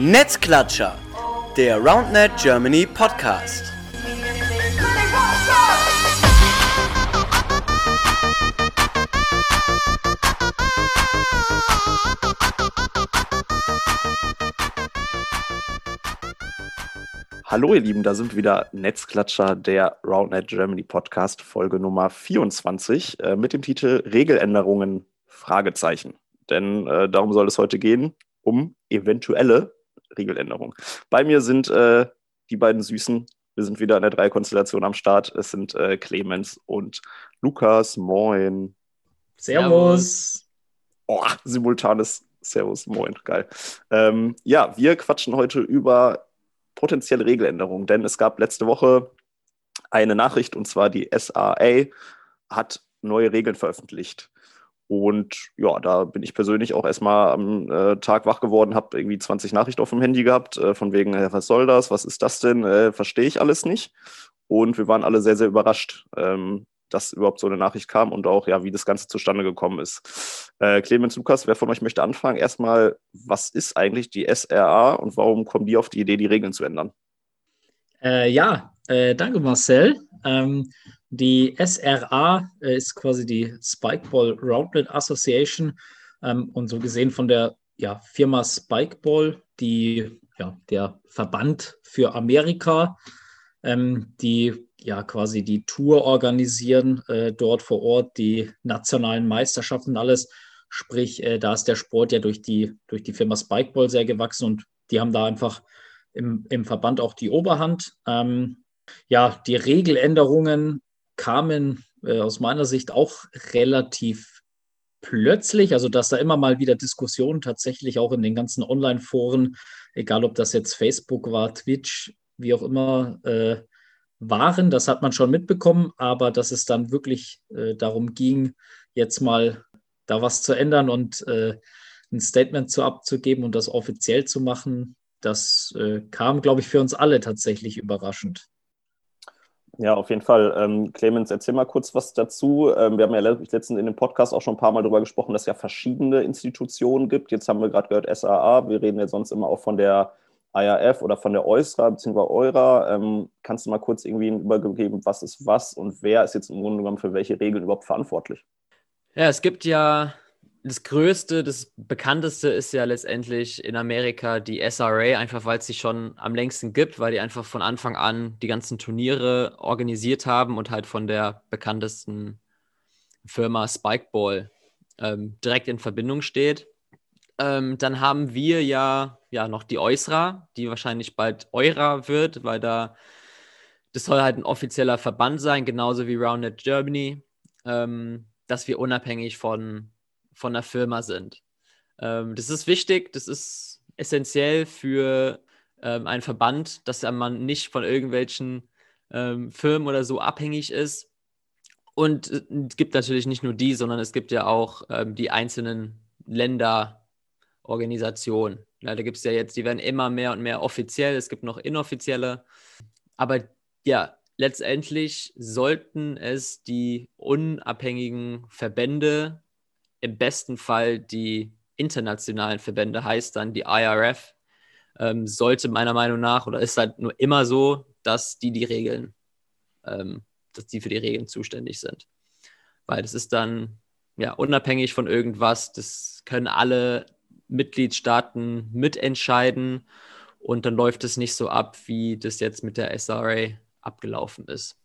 Netzklatscher, der RoundNet Germany Podcast. Hallo ihr Lieben, da sind wieder Netzklatscher, der RoundNet Germany Podcast, Folge Nummer 24 äh, mit dem Titel Regeländerungen, Fragezeichen. Denn äh, darum soll es heute gehen, um eventuelle Regeländerungen. Bei mir sind äh, die beiden Süßen. Wir sind wieder in der Dreikonstellation am Start. Es sind äh, Clemens und Lukas. Moin. Servus. Oh, simultanes Servus. Moin. Geil. Ähm, ja, wir quatschen heute über potenzielle Regeländerungen, denn es gab letzte Woche eine Nachricht und zwar die SAA hat neue Regeln veröffentlicht. Und ja, da bin ich persönlich auch erstmal am äh, Tag wach geworden, habe irgendwie 20 Nachrichten auf dem Handy gehabt, äh, von wegen, äh, was soll das, was ist das denn, äh, verstehe ich alles nicht. Und wir waren alle sehr, sehr überrascht, ähm, dass überhaupt so eine Nachricht kam und auch, ja, wie das Ganze zustande gekommen ist. Äh, Clemens Lukas, wer von euch möchte anfangen? Erstmal, was ist eigentlich die SRA und warum kommen die auf die Idee, die Regeln zu ändern? Äh, ja, danke Marcel. Ähm, die SRA äh, ist quasi die Spikeball Roundlet Association ähm, und so gesehen von der ja, Firma Spikeball, die ja, der Verband für Amerika, ähm, die ja quasi die Tour organisieren, äh, dort vor Ort, die nationalen Meisterschaften, alles. Sprich, äh, da ist der Sport ja durch die, durch die Firma Spikeball sehr gewachsen und die haben da einfach im, im Verband auch die Oberhand. Ähm, ja, die Regeländerungen kamen äh, aus meiner Sicht auch relativ plötzlich, also dass da immer mal wieder Diskussionen tatsächlich auch in den ganzen Online-Foren, egal ob das jetzt Facebook war, Twitch, wie auch immer, äh, waren. Das hat man schon mitbekommen, aber dass es dann wirklich äh, darum ging, jetzt mal da was zu ändern und äh, ein Statement zu abzugeben und das offiziell zu machen, das äh, kam, glaube ich, für uns alle tatsächlich überraschend. Ja, auf jeden Fall. Ähm, Clemens, erzähl mal kurz was dazu. Ähm, wir haben ja letztens in dem Podcast auch schon ein paar Mal darüber gesprochen, dass es ja verschiedene Institutionen gibt. Jetzt haben wir gerade gehört SAA. Wir reden ja sonst immer auch von der IAF oder von der EUSRA bzw. EURA. Ähm, kannst du mal kurz irgendwie einen Überblick geben, was ist was und wer ist jetzt im Grunde genommen für welche Regeln überhaupt verantwortlich? Ja, es gibt ja das Größte, das Bekannteste ist ja letztendlich in Amerika die SRA, einfach weil es sie schon am längsten gibt, weil die einfach von Anfang an die ganzen Turniere organisiert haben und halt von der bekanntesten Firma Spikeball ähm, direkt in Verbindung steht. Ähm, dann haben wir ja, ja noch die EUSRA, die wahrscheinlich bald EURA wird, weil da das soll halt ein offizieller Verband sein, genauso wie Roundnet Germany, ähm, dass wir unabhängig von von der Firma sind. Ähm, das ist wichtig, das ist essentiell für ähm, einen Verband, dass man nicht von irgendwelchen ähm, Firmen oder so abhängig ist. Und äh, es gibt natürlich nicht nur die, sondern es gibt ja auch ähm, die einzelnen Länderorganisationen. Ja, da gibt es ja jetzt, die werden immer mehr und mehr offiziell, es gibt noch inoffizielle. Aber ja, letztendlich sollten es die unabhängigen Verbände im besten Fall die internationalen Verbände, heißt dann die IRF, ähm, sollte meiner Meinung nach oder ist halt nur immer so, dass die die Regeln, ähm, dass die für die Regeln zuständig sind. Weil das ist dann ja unabhängig von irgendwas, das können alle Mitgliedstaaten mitentscheiden und dann läuft es nicht so ab, wie das jetzt mit der SRA abgelaufen ist.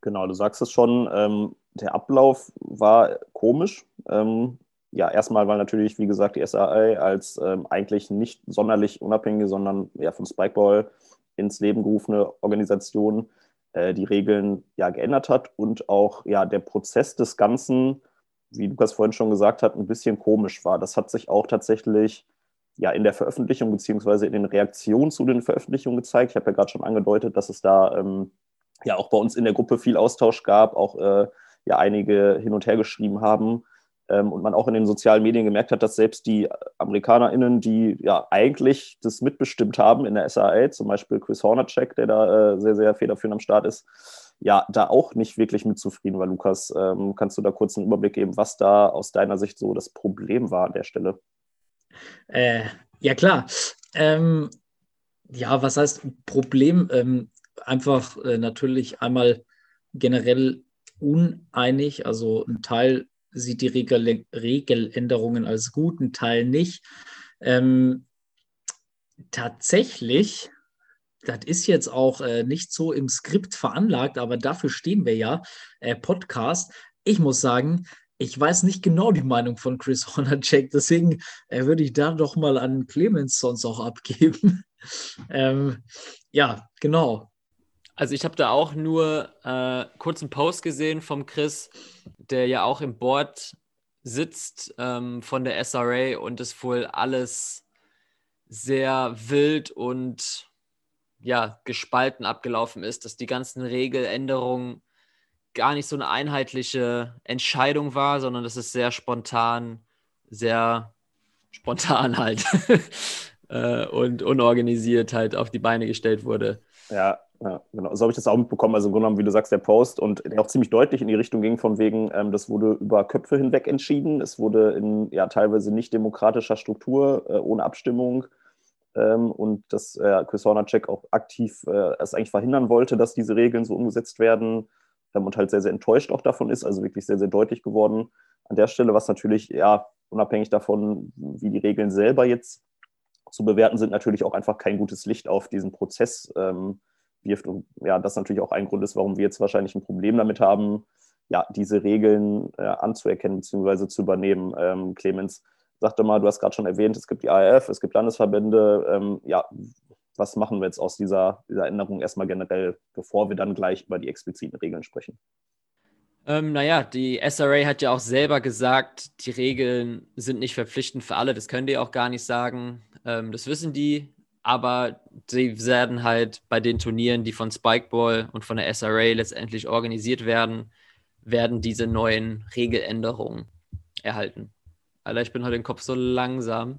Genau, du sagst es schon, ähm, der Ablauf war komisch. Ähm, ja, erstmal, weil natürlich, wie gesagt, die SAA als ähm, eigentlich nicht sonderlich unabhängige, sondern ja von Spikeball ins Leben gerufene Organisation äh, die Regeln ja geändert hat und auch ja der Prozess des Ganzen, wie Lukas vorhin schon gesagt hat, ein bisschen komisch war. Das hat sich auch tatsächlich ja in der Veröffentlichung beziehungsweise in den Reaktionen zu den Veröffentlichungen gezeigt. Ich habe ja gerade schon angedeutet, dass es da ähm, ja auch bei uns in der Gruppe viel Austausch gab, auch äh, ja einige hin und her geschrieben haben. Ähm, und man auch in den sozialen Medien gemerkt hat, dass selbst die AmerikanerInnen, die ja eigentlich das mitbestimmt haben in der SAA, zum Beispiel Chris Hornacek, der da äh, sehr, sehr federführend am Start ist, ja, da auch nicht wirklich mit zufrieden war. Lukas, ähm, kannst du da kurz einen Überblick geben, was da aus deiner Sicht so das Problem war an der Stelle? Äh, ja, klar. Ähm, ja, was heißt Problem? Ähm, einfach äh, natürlich einmal generell uneinig. Also ein Teil sieht die Regel Regeländerungen als gut, ein Teil nicht. Ähm, tatsächlich, das ist jetzt auch äh, nicht so im Skript veranlagt, aber dafür stehen wir ja, äh, Podcast. Ich muss sagen, ich weiß nicht genau die Meinung von Chris Hornacek, deswegen äh, würde ich da doch mal an Clemens sonst auch abgeben. ähm, ja, genau. Also ich habe da auch nur äh, kurz einen Post gesehen vom Chris, der ja auch im Board sitzt ähm, von der SRA und es wohl alles sehr wild und ja, gespalten abgelaufen ist, dass die ganzen Regeländerungen gar nicht so eine einheitliche Entscheidung war, sondern dass es sehr spontan, sehr spontan halt äh, und unorganisiert halt auf die Beine gestellt wurde. Ja, ja, genau. So habe ich das auch mitbekommen. Also im Grunde genommen, wie du sagst, der Post und der auch ziemlich deutlich in die Richtung ging, von wegen, ähm, das wurde über Köpfe hinweg entschieden. Es wurde in ja teilweise nicht demokratischer Struktur, äh, ohne Abstimmung. Ähm, und dass äh, Chris Hornacek auch aktiv äh, es eigentlich verhindern wollte, dass diese Regeln so umgesetzt werden ähm, und halt sehr, sehr enttäuscht auch davon ist. Also wirklich sehr, sehr deutlich geworden an der Stelle, was natürlich, ja, unabhängig davon, wie die Regeln selber jetzt zu bewerten sind, natürlich auch einfach kein gutes Licht auf diesen Prozess ähm, wirft. Und ja, das natürlich auch ein Grund ist, warum wir jetzt wahrscheinlich ein Problem damit haben, ja, diese Regeln äh, anzuerkennen bzw. zu übernehmen. Ähm, Clemens sagte mal, du hast gerade schon erwähnt, es gibt die ARF, es gibt Landesverbände. Ähm, ja, was machen wir jetzt aus dieser, dieser Änderung erstmal generell, bevor wir dann gleich über die expliziten Regeln sprechen? Ähm, naja, die SRA hat ja auch selber gesagt, die Regeln sind nicht verpflichtend für alle. Das können die auch gar nicht sagen. Ähm, das wissen die aber sie werden halt bei den Turnieren, die von Spikeball und von der SRA letztendlich organisiert werden, werden diese neuen Regeländerungen erhalten. Alter, ich bin heute im Kopf so langsam.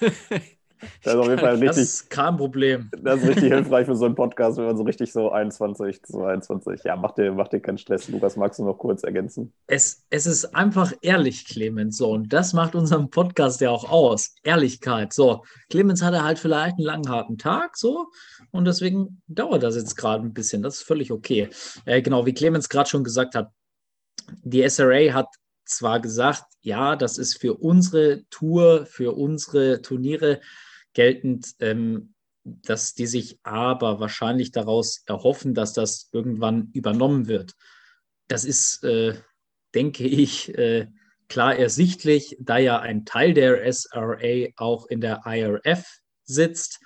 Das ist auf jeden Fall richtig. Das ist kein Problem. Das ist richtig hilfreich für so einen Podcast, wenn man so richtig so 21, 22. Ja, mach dir, mach dir keinen Stress. Lukas, magst du noch kurz ergänzen? Es, es ist einfach ehrlich, Clemens. So, und das macht unseren Podcast ja auch aus. Ehrlichkeit. So, Clemens hatte halt vielleicht einen langen, harten Tag, so. Und deswegen dauert das jetzt gerade ein bisschen. Das ist völlig okay. Äh, genau, wie Clemens gerade schon gesagt hat, die SRA hat zwar gesagt, ja, das ist für unsere Tour, für unsere Turniere geltend, ähm, dass die sich aber wahrscheinlich daraus erhoffen, dass das irgendwann übernommen wird. Das ist, äh, denke ich, äh, klar ersichtlich, da ja ein Teil der SRA auch in der IRF sitzt.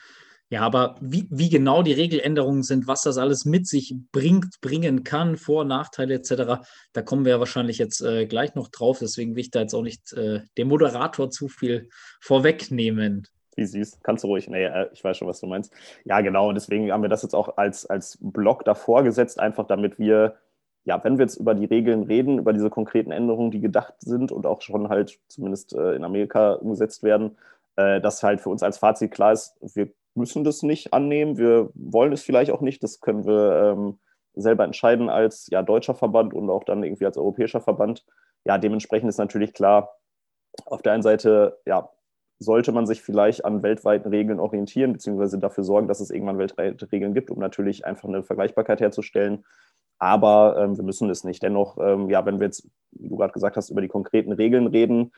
Ja, aber wie, wie genau die Regeländerungen sind, was das alles mit sich bringt, bringen kann, Vor-, Nachteile etc., da kommen wir ja wahrscheinlich jetzt äh, gleich noch drauf. Deswegen will ich da jetzt auch nicht äh, dem Moderator zu viel vorwegnehmen. Wie siehst Kannst du ruhig. Nee, äh, ich weiß schon, was du meinst. Ja, genau. Und deswegen haben wir das jetzt auch als, als Block davor gesetzt, einfach damit wir, ja, wenn wir jetzt über die Regeln reden, über diese konkreten Änderungen, die gedacht sind und auch schon halt zumindest äh, in Amerika umgesetzt werden, äh, dass halt für uns als Fazit klar ist, wir müssen das nicht annehmen, wir wollen es vielleicht auch nicht, das können wir ähm, selber entscheiden als ja, deutscher Verband und auch dann irgendwie als europäischer Verband. Ja, dementsprechend ist natürlich klar, auf der einen Seite, ja, sollte man sich vielleicht an weltweiten Regeln orientieren, beziehungsweise dafür sorgen, dass es irgendwann weltweite Regeln gibt, um natürlich einfach eine Vergleichbarkeit herzustellen. Aber ähm, wir müssen es nicht. Dennoch, ähm, ja, wenn wir jetzt, wie du gerade gesagt hast, über die konkreten Regeln reden,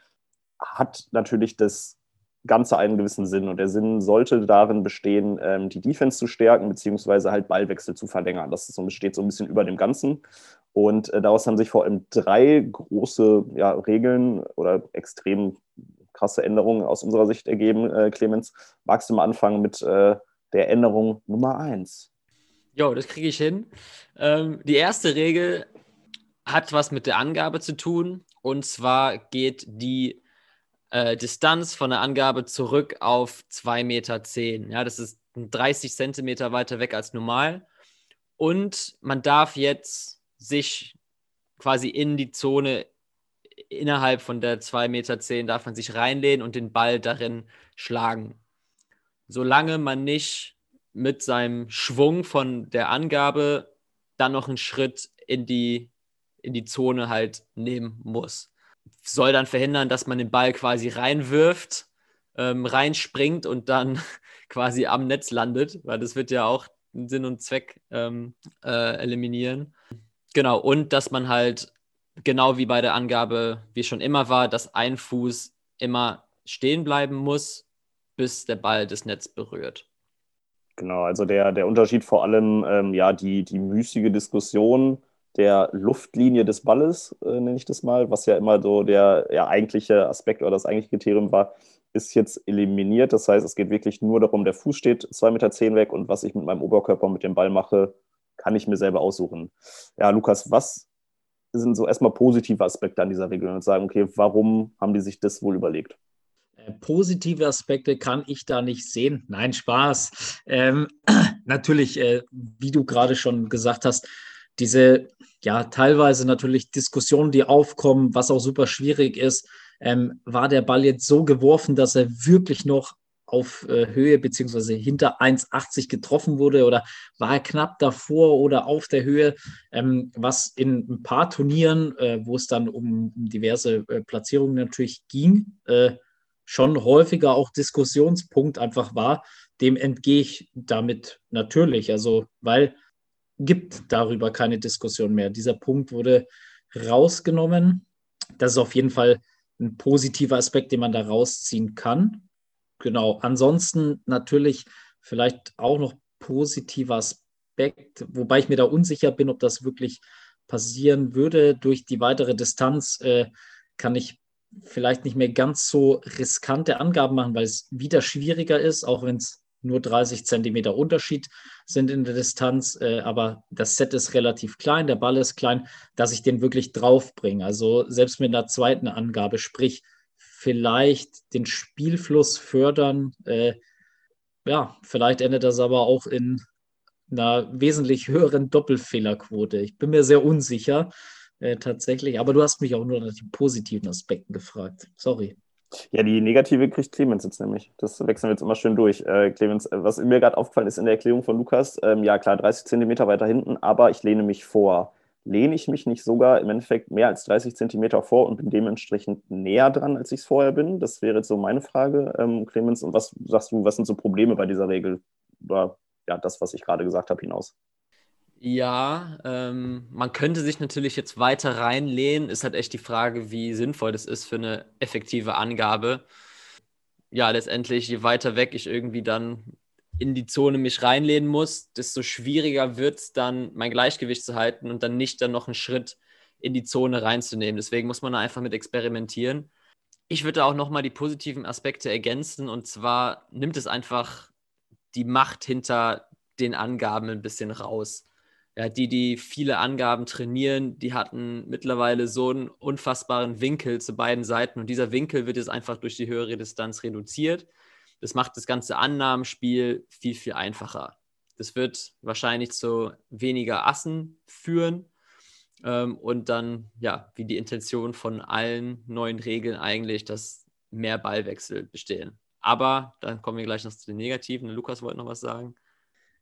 hat natürlich das Ganze einen gewissen Sinn. Und der Sinn sollte darin bestehen, ähm, die Defense zu stärken, beziehungsweise halt Ballwechsel zu verlängern. Das so, steht so ein bisschen über dem Ganzen. Und äh, daraus haben sich vor allem drei große ja, Regeln oder extrem krasse Änderungen aus unserer Sicht ergeben. Äh, Clemens, magst du mal anfangen mit äh, der Änderung Nummer eins? Jo, das kriege ich hin. Ähm, die erste Regel hat was mit der Angabe zu tun. Und zwar geht die äh, Distanz von der Angabe zurück auf 2,10 Meter. Ja, das ist 30 Zentimeter weiter weg als normal. Und man darf jetzt sich quasi in die Zone innerhalb von der 2,10 Meter darf man sich reinlehnen und den Ball darin schlagen. Solange man nicht mit seinem Schwung von der Angabe dann noch einen Schritt in die, in die Zone halt nehmen muss. Soll dann verhindern, dass man den Ball quasi reinwirft, ähm, reinspringt und dann quasi am Netz landet, weil das wird ja auch Sinn und Zweck ähm, äh, eliminieren. Genau, und dass man halt genau wie bei der Angabe, wie schon immer war, dass ein Fuß immer stehen bleiben muss, bis der Ball das Netz berührt. Genau, also der, der Unterschied vor allem, ähm, ja, die, die müßige Diskussion der Luftlinie des Balles, äh, nenne ich das mal, was ja immer so der ja, eigentliche Aspekt oder das eigentliche Kriterium war, ist jetzt eliminiert. Das heißt, es geht wirklich nur darum, der Fuß steht 2,10 Meter weg und was ich mit meinem Oberkörper mit dem Ball mache, kann ich mir selber aussuchen. Ja, Lukas, was sind so erstmal positive Aspekte an dieser Regel und sagen, okay, warum haben die sich das wohl überlegt? Äh, positive Aspekte kann ich da nicht sehen. Nein, Spaß. Ähm, natürlich, äh, wie du gerade schon gesagt hast, diese ja teilweise natürlich Diskussionen, die aufkommen, was auch super schwierig ist. Ähm, war der Ball jetzt so geworfen, dass er wirklich noch auf äh, Höhe beziehungsweise hinter 1,80 getroffen wurde oder war er knapp davor oder auf der Höhe, ähm, was in ein paar Turnieren, äh, wo es dann um, um diverse äh, Platzierungen natürlich ging, äh, schon häufiger auch Diskussionspunkt einfach war. Dem entgehe ich damit natürlich, also weil gibt darüber keine Diskussion mehr. Dieser Punkt wurde rausgenommen. Das ist auf jeden Fall ein positiver Aspekt, den man da rausziehen kann. Genau. Ansonsten natürlich vielleicht auch noch positiver Aspekt, wobei ich mir da unsicher bin, ob das wirklich passieren würde. Durch die weitere Distanz äh, kann ich vielleicht nicht mehr ganz so riskante Angaben machen, weil es wieder schwieriger ist, auch wenn es nur 30 Zentimeter Unterschied sind in der Distanz, äh, aber das Set ist relativ klein, der Ball ist klein, dass ich den wirklich draufbringe. Also selbst mit einer zweiten Angabe, sprich vielleicht den Spielfluss fördern. Äh, ja, vielleicht endet das aber auch in einer wesentlich höheren Doppelfehlerquote. Ich bin mir sehr unsicher äh, tatsächlich, aber du hast mich auch nur nach den positiven Aspekten gefragt. Sorry. Ja, die negative kriegt Clemens jetzt nämlich. Das wechseln wir jetzt immer schön durch. Äh, Clemens, äh, was mir gerade aufgefallen ist in der Erklärung von Lukas, ähm, ja klar, 30 Zentimeter weiter hinten, aber ich lehne mich vor. Lehne ich mich nicht sogar im Endeffekt mehr als 30 Zentimeter vor und bin dementsprechend näher dran, als ich es vorher bin? Das wäre jetzt so meine Frage, ähm, Clemens. Und was sagst du, was sind so Probleme bei dieser Regel? Über ja, das, was ich gerade gesagt habe, hinaus? Ja, ähm, man könnte sich natürlich jetzt weiter reinlehnen. Ist halt echt die Frage, wie sinnvoll das ist für eine effektive Angabe. Ja, letztendlich, je weiter weg ich irgendwie dann in die Zone mich reinlehnen muss, desto schwieriger wird es dann, mein Gleichgewicht zu halten und dann nicht dann noch einen Schritt in die Zone reinzunehmen. Deswegen muss man da einfach mit experimentieren. Ich würde auch nochmal die positiven Aspekte ergänzen und zwar nimmt es einfach die Macht hinter den Angaben ein bisschen raus ja, die, die viele Angaben trainieren, die hatten mittlerweile so einen unfassbaren Winkel zu beiden Seiten und dieser Winkel wird jetzt einfach durch die höhere Distanz reduziert. Das macht das ganze Annahmenspiel viel, viel einfacher. Das wird wahrscheinlich zu weniger Assen führen ähm, und dann, ja, wie die Intention von allen neuen Regeln eigentlich, dass mehr Ballwechsel bestehen. Aber dann kommen wir gleich noch zu den Negativen. Lukas wollte noch was sagen.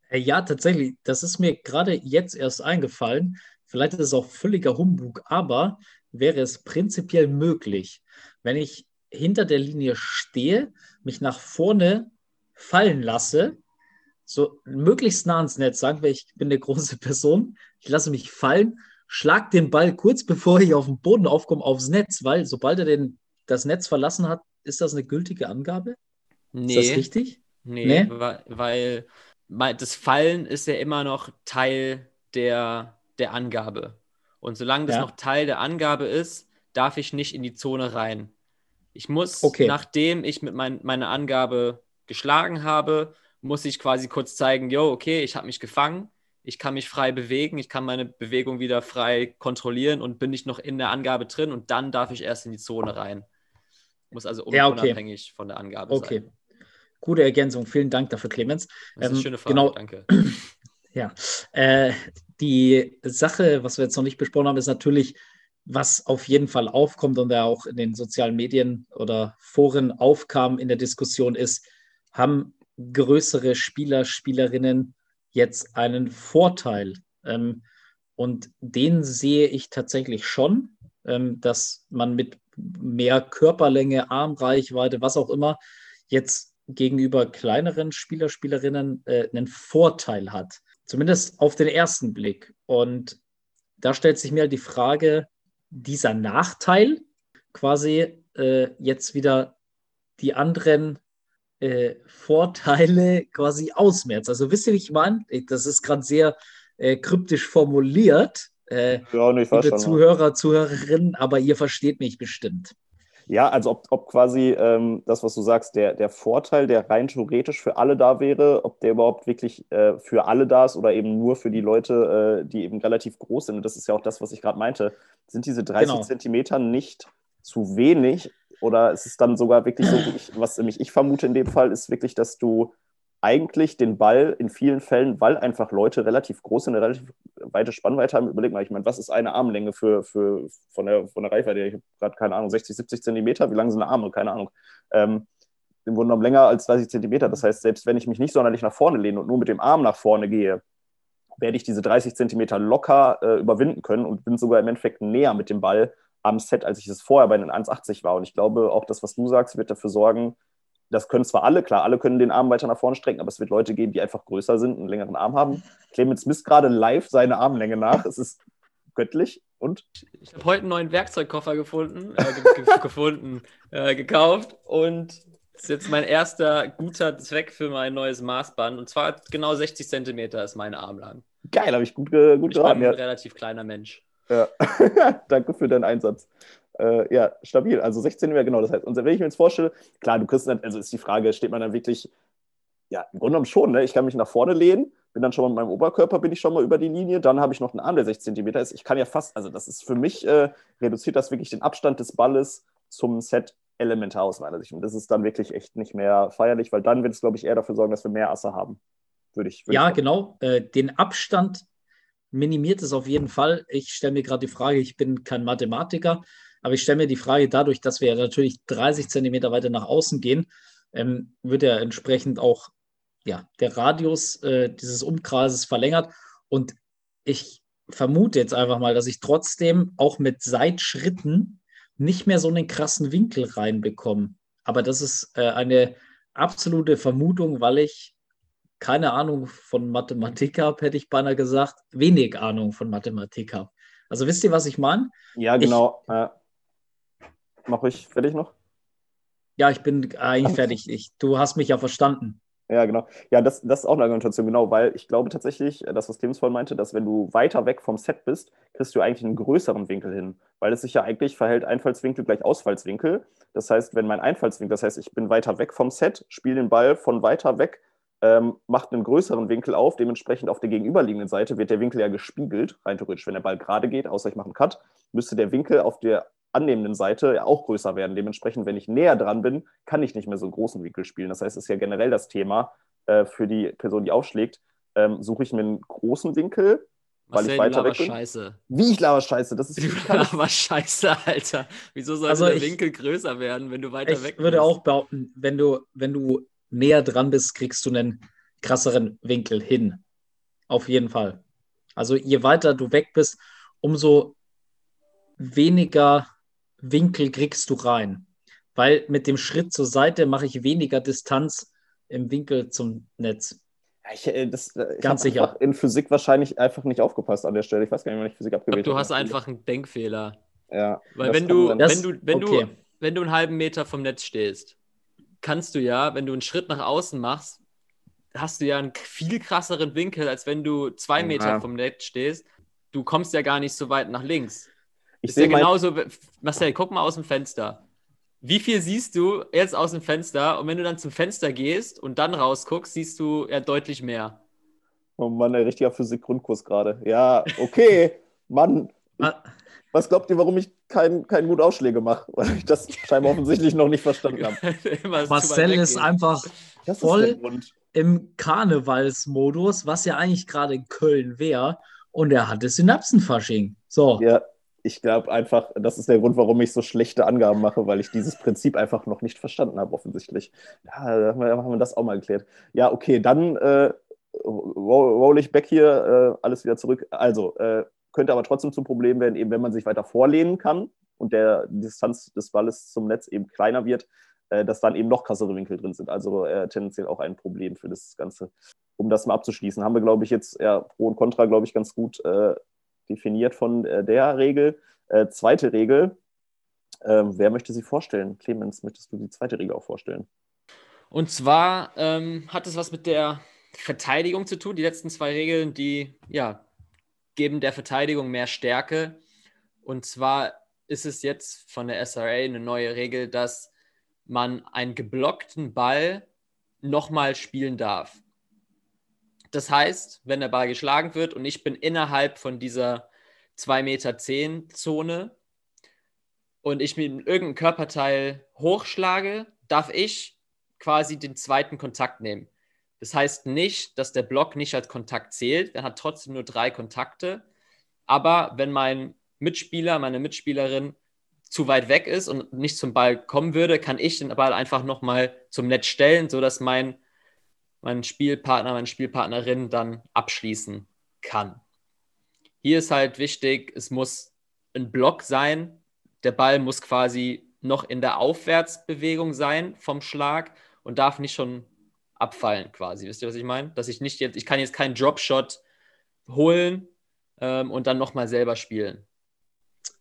Äh, ja, tatsächlich. Das ist mir gerade jetzt erst eingefallen. Vielleicht ist es auch völliger Humbug, aber wäre es prinzipiell möglich, wenn ich hinter der Linie stehe, mich nach vorne fallen lasse, so möglichst nah ans Netz, sagen wir, ich bin eine große Person, ich lasse mich fallen, schlag den Ball kurz bevor ich auf den Boden aufkomme aufs Netz, weil sobald er den, das Netz verlassen hat, ist das eine gültige Angabe? Nee. Ist das richtig? Nee, nee? weil, weil das Fallen ist ja immer noch Teil der, der Angabe. Und solange das ja. noch Teil der Angabe ist, darf ich nicht in die Zone rein. Ich muss, okay. nachdem ich mit mein, meiner Angabe geschlagen habe, muss ich quasi kurz zeigen, yo, okay, ich habe mich gefangen, ich kann mich frei bewegen, ich kann meine Bewegung wieder frei kontrollieren und bin nicht noch in der Angabe drin und dann darf ich erst in die Zone rein. Muss also unabhängig ja, okay. von der Angabe okay. sein. Gute Ergänzung. Vielen Dank dafür, Clemens. Das ist eine ähm, schöne Frage. Genau, danke. Ja, äh, die Sache, was wir jetzt noch nicht besprochen haben, ist natürlich, was auf jeden Fall aufkommt und da auch in den sozialen Medien oder Foren aufkam in der Diskussion, ist, haben größere Spieler, Spielerinnen jetzt einen Vorteil? Ähm, und den sehe ich tatsächlich schon, ähm, dass man mit mehr Körperlänge, Armreichweite, was auch immer, jetzt gegenüber kleineren Spieler, Spielerinnen äh, einen Vorteil hat. Zumindest auf den ersten Blick. Und da stellt sich mir halt die Frage, dieser Nachteil quasi äh, jetzt wieder die anderen äh, Vorteile quasi ausmerzt. Also wisst ihr, wie ich meine? Das ist gerade sehr äh, kryptisch formuliert, äh, Ja, liebe. Zuhörer, Zuhörerinnen, aber ihr versteht mich bestimmt. Ja, also ob, ob quasi ähm, das, was du sagst, der, der Vorteil, der rein theoretisch für alle da wäre, ob der überhaupt wirklich äh, für alle da ist oder eben nur für die Leute, äh, die eben relativ groß sind. Und das ist ja auch das, was ich gerade meinte. Sind diese 30 Genau. Zentimeter nicht zu wenig? Oder ist es dann sogar wirklich so, ich, was nämlich ich vermute in dem Fall, ist wirklich, dass du eigentlich den Ball in vielen Fällen, weil einfach Leute relativ groß sind, eine relativ weite Spannweite haben. Überleg mal, ich meine, was ist eine Armlänge für, für, von, der, von der Reichweite? Ich habe gerade keine Ahnung, 60, 70 Zentimeter. Wie lang sind Arme? Keine Ahnung. Ähm, im Grunde genommen länger als 30 Zentimeter. Das heißt, selbst wenn ich mich nicht sonderlich nach vorne lehne und nur mit dem Arm nach vorne gehe, werde ich diese 30 Zentimeter locker äh, überwinden können und bin sogar im Endeffekt näher mit dem Ball am Set, als ich es vorher bei den 1,80 war. Und ich glaube, auch das, was du sagst, wird dafür sorgen, das können zwar alle, klar, alle können den Arm weiter nach vorne strecken, aber es wird Leute geben, die einfach größer sind und einen längeren Arm haben. Clemens misst gerade live seine Armlänge nach. Es ist göttlich und Ich habe heute einen neuen Werkzeugkoffer gefunden, äh, ge ge gefunden, äh, gekauft und das ist jetzt mein erster guter Zweck für mein neues Maßband. Und zwar genau 60 Zentimeter ist mein Arm lang. geil, habe ich gut, ge- gut Ich bin geraten. ein Ja. relativ kleiner Mensch. Ja. Danke für deinen Einsatz. Äh, ja, stabil. Also 16 wäre genau das heißt. Und wenn ich mir jetzt vorstelle, klar, du kriegst dann, also ist die Frage, steht man dann wirklich, ja, im Grunde genommen schon, ne? Ich kann mich nach vorne lehnen, bin dann schon mal mit meinem Oberkörper, bin ich schon mal über die Linie, dann habe ich noch einen Arm, der 6 cm ist. Ich kann ja fast, also das ist für mich, äh, reduziert das wirklich den Abstand des Balles zum Set elementar aus meiner Sicht. Und das ist dann wirklich echt nicht mehr feierlich, weil dann wird es, glaube ich, eher dafür sorgen, dass wir mehr Asse haben. Würde ich. Würde Ja, ich genau. Äh, den Abstand minimiert es auf jeden Fall. Ich stelle mir gerade die Frage, ich bin kein Mathematiker, aber ich stelle mir die Frage, dadurch, dass wir ja natürlich 30 Zentimeter weiter nach außen gehen, ähm, wird ja entsprechend auch ja, der Radius äh, dieses Umkreises verlängert. Und ich vermute jetzt einfach mal, dass ich trotzdem auch mit Seitschritten nicht mehr so einen krassen Winkel reinbekomme. Aber das ist äh, eine absolute Vermutung, weil ich keine Ahnung von Mathematik habe, hätte ich beinahe gesagt, wenig Ahnung von Mathematik habe. Also wisst ihr, was ich meine? Ja, genau. äh, Mach ich fertig noch? Ja, ich bin eigentlich fertig. Ich, du hast mich ja verstanden. Ja, genau. Ja, das, das ist auch eine Argumentation, genau, weil ich glaube tatsächlich, äh, das, was Clemens vorhin meinte, dass wenn du weiter weg vom Set bist, kriegst du eigentlich einen größeren Winkel hin, weil es sich ja eigentlich verhält Einfallswinkel gleich Ausfallswinkel. Das heißt, wenn mein Einfallswinkel, das heißt, ich bin weiter weg vom Set, spiele den Ball von weiter weg, ähm, macht einen größeren Winkel auf, dementsprechend auf der gegenüberliegenden Seite wird der Winkel ja gespiegelt, rein theoretisch, wenn der Ball gerade geht, außer ich mache einen Cut, müsste der Winkel auf der annehmenden Seite ja auch größer werden. Dementsprechend, wenn ich näher dran bin, kann ich nicht mehr so einen großen Winkel spielen. Das heißt, es ist ja generell das Thema äh, für die Person, die aufschlägt, ähm, suche ich mir einen großen Winkel, weil Marcel, ich weiter weg bin. Scheiße. Wie ich laber Scheiße, das ist Du laberst Scheiße, Alter. Wieso sollte Also der ich- Winkel größer werden, wenn du weiter Ich weg würde bist? auch behaupten, wenn du, wenn du näher dran bist, kriegst du einen krasseren Winkel hin. Auf jeden Fall. Also je weiter du weg bist, umso weniger Winkel kriegst du rein. Weil mit dem Schritt zur Seite mache ich weniger Distanz im Winkel zum Netz. Ja, ich, äh, das, äh, ich Ganz sicher. einfach in Physik wahrscheinlich einfach nicht aufgepasst an der Stelle. Ich weiß gar nicht, wann ich Physik abgewählt du habe. hast einfach einen Denkfehler. Ja, Weil wenn du. Das- wenn du, wenn okay. du, wenn du einen halben Meter vom Netz stehst, kannst du ja, wenn du einen Schritt nach außen machst, hast du ja einen viel krasseren Winkel, als wenn du zwei Ja. Meter vom Netz stehst. Du kommst ja gar nicht so weit nach links. Ich ist ja sehe mein, genauso. Marcel, guck mal aus dem Fenster. Wie viel siehst du jetzt aus dem Fenster? Und wenn du dann zum Fenster gehst und dann rausguckst, siehst du ja deutlich mehr. Oh Mann, ein richtiger Physik-Grundkurs gerade. Ja, okay. Mann, Ah, was glaubt ihr, warum ich keinen kein gut Ausschläge mache? Weil ich das scheinbar offensichtlich noch nicht verstanden habe. Marcel ist einfach Das Voll. ist im Karnevalsmodus, was ja eigentlich gerade in Köln wäre. Und er hatte Synapsenfasching. So. Ja, ich glaube einfach, das ist der Grund, warum ich so schlechte Angaben mache, weil ich dieses Prinzip einfach noch nicht verstanden habe, offensichtlich. Ja, da haben wir, das auch mal geklärt. Ja, okay, dann äh, roll, roll ich back hier, äh, alles wieder zurück. Also, äh, könnte aber trotzdem zum Problem werden, eben wenn man sich weiter vorlehnen kann und der die Distanz des Balles zum Netz eben kleiner wird, äh, dass dann eben noch krassere Winkel drin sind. Also äh, tendenziell auch ein Problem für das Ganze. Um das mal abzuschließen, haben wir, glaube ich, jetzt ja, Pro und Contra, glaube ich, ganz gut äh, definiert von äh, der Regel. Äh, zweite Regel. Ähm, wer möchte sie vorstellen? Clemens, möchtest du die zweite Regel auch vorstellen? Und zwar ähm, hat es was mit der Verteidigung zu tun. Die letzten zwei Regeln, die ja, geben der Verteidigung mehr Stärke. Und zwar ist es jetzt von der SRA eine neue Regel, dass man einen geblockten Ball nochmal spielen darf. Das heißt, wenn der Ball geschlagen wird und ich bin innerhalb von dieser 2,10 Meter Zone und ich mit irgendeinem Körperteil hochschlage, darf ich quasi den zweiten Kontakt nehmen. Das heißt nicht, dass der Block nicht als Kontakt zählt. Er hat trotzdem nur drei Kontakte. Aber wenn mein Mitspieler, meine Mitspielerin zu weit weg ist und nicht zum Ball kommen würde, kann ich den Ball einfach nochmal zum Netz stellen, sodass mein, mein Spielpartner, meine Spielpartnerin dann abschließen kann. Hier ist halt wichtig, es muss ein Block sein. Der Ball muss quasi noch in der Aufwärtsbewegung sein vom Schlag und darf nicht schon abfallen quasi. Wisst ihr, was ich meine? Dass ich nicht jetzt, ich kann jetzt keinen Dropshot holen ähm, und dann nochmal selber spielen.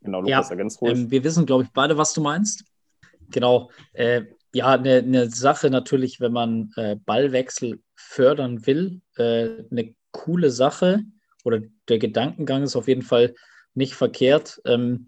Genau, Lukas, ja, ergänzt ruhig. Ähm, wir wissen, glaube ich, beide, was du meinst. Genau. Äh, ja, eine ne Sache natürlich, wenn man äh, Ballwechsel fördern will, äh, eine coole Sache oder der Gedankengang ist auf jeden Fall nicht verkehrt. Ähm,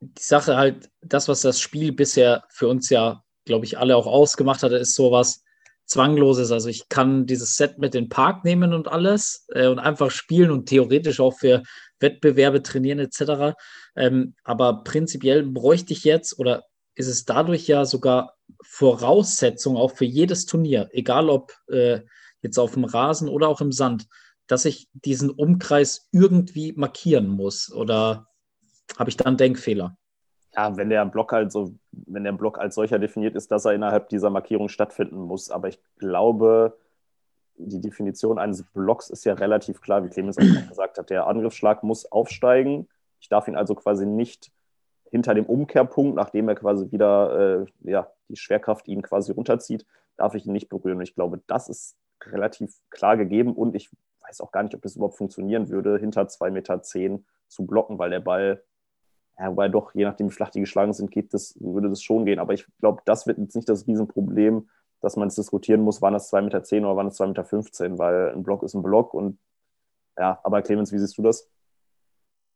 die Sache halt, das, was das Spiel bisher für uns ja, glaube ich, alle auch ausgemacht hat, ist sowas Zwangloses. Also ich kann dieses Set mit in den Park nehmen und alles äh, und einfach spielen und theoretisch auch für Wettbewerbe trainieren etc. Ähm, aber prinzipiell bräuchte ich jetzt oder ist es dadurch ja sogar Voraussetzung auch für jedes Turnier, egal ob äh, jetzt auf dem Rasen oder auch im Sand, dass ich diesen Umkreis irgendwie markieren muss oder habe ich da einen Denkfehler? Ja, wenn der Block halt so, wenn der Block als solcher definiert ist, dass er innerhalb dieser Markierung stattfinden muss. Aber ich glaube, die Definition eines Blocks ist ja relativ klar, wie Clemens auch gesagt hat. Der Angriffsschlag muss aufsteigen. Ich darf ihn also quasi nicht hinter dem Umkehrpunkt, nachdem er quasi wieder äh, ja, die Schwerkraft ihn quasi runterzieht, darf ich ihn nicht berühren. Und ich glaube, das ist relativ klar gegeben und ich weiß auch gar nicht, ob das überhaupt funktionieren würde, hinter 2,10 Meter zehn zu blocken, weil der Ball, ja, wobei doch, je nachdem wie flach die geschlagen sind, geht das, würde das schon gehen. Aber ich glaube, das wird jetzt nicht das Riesenproblem, dass man es diskutieren muss, wann es 2,10 Meter zehn oder wann es 2,15 Meter, weil ein Block ist ein Block und ja, aber Clemens, wie siehst du das?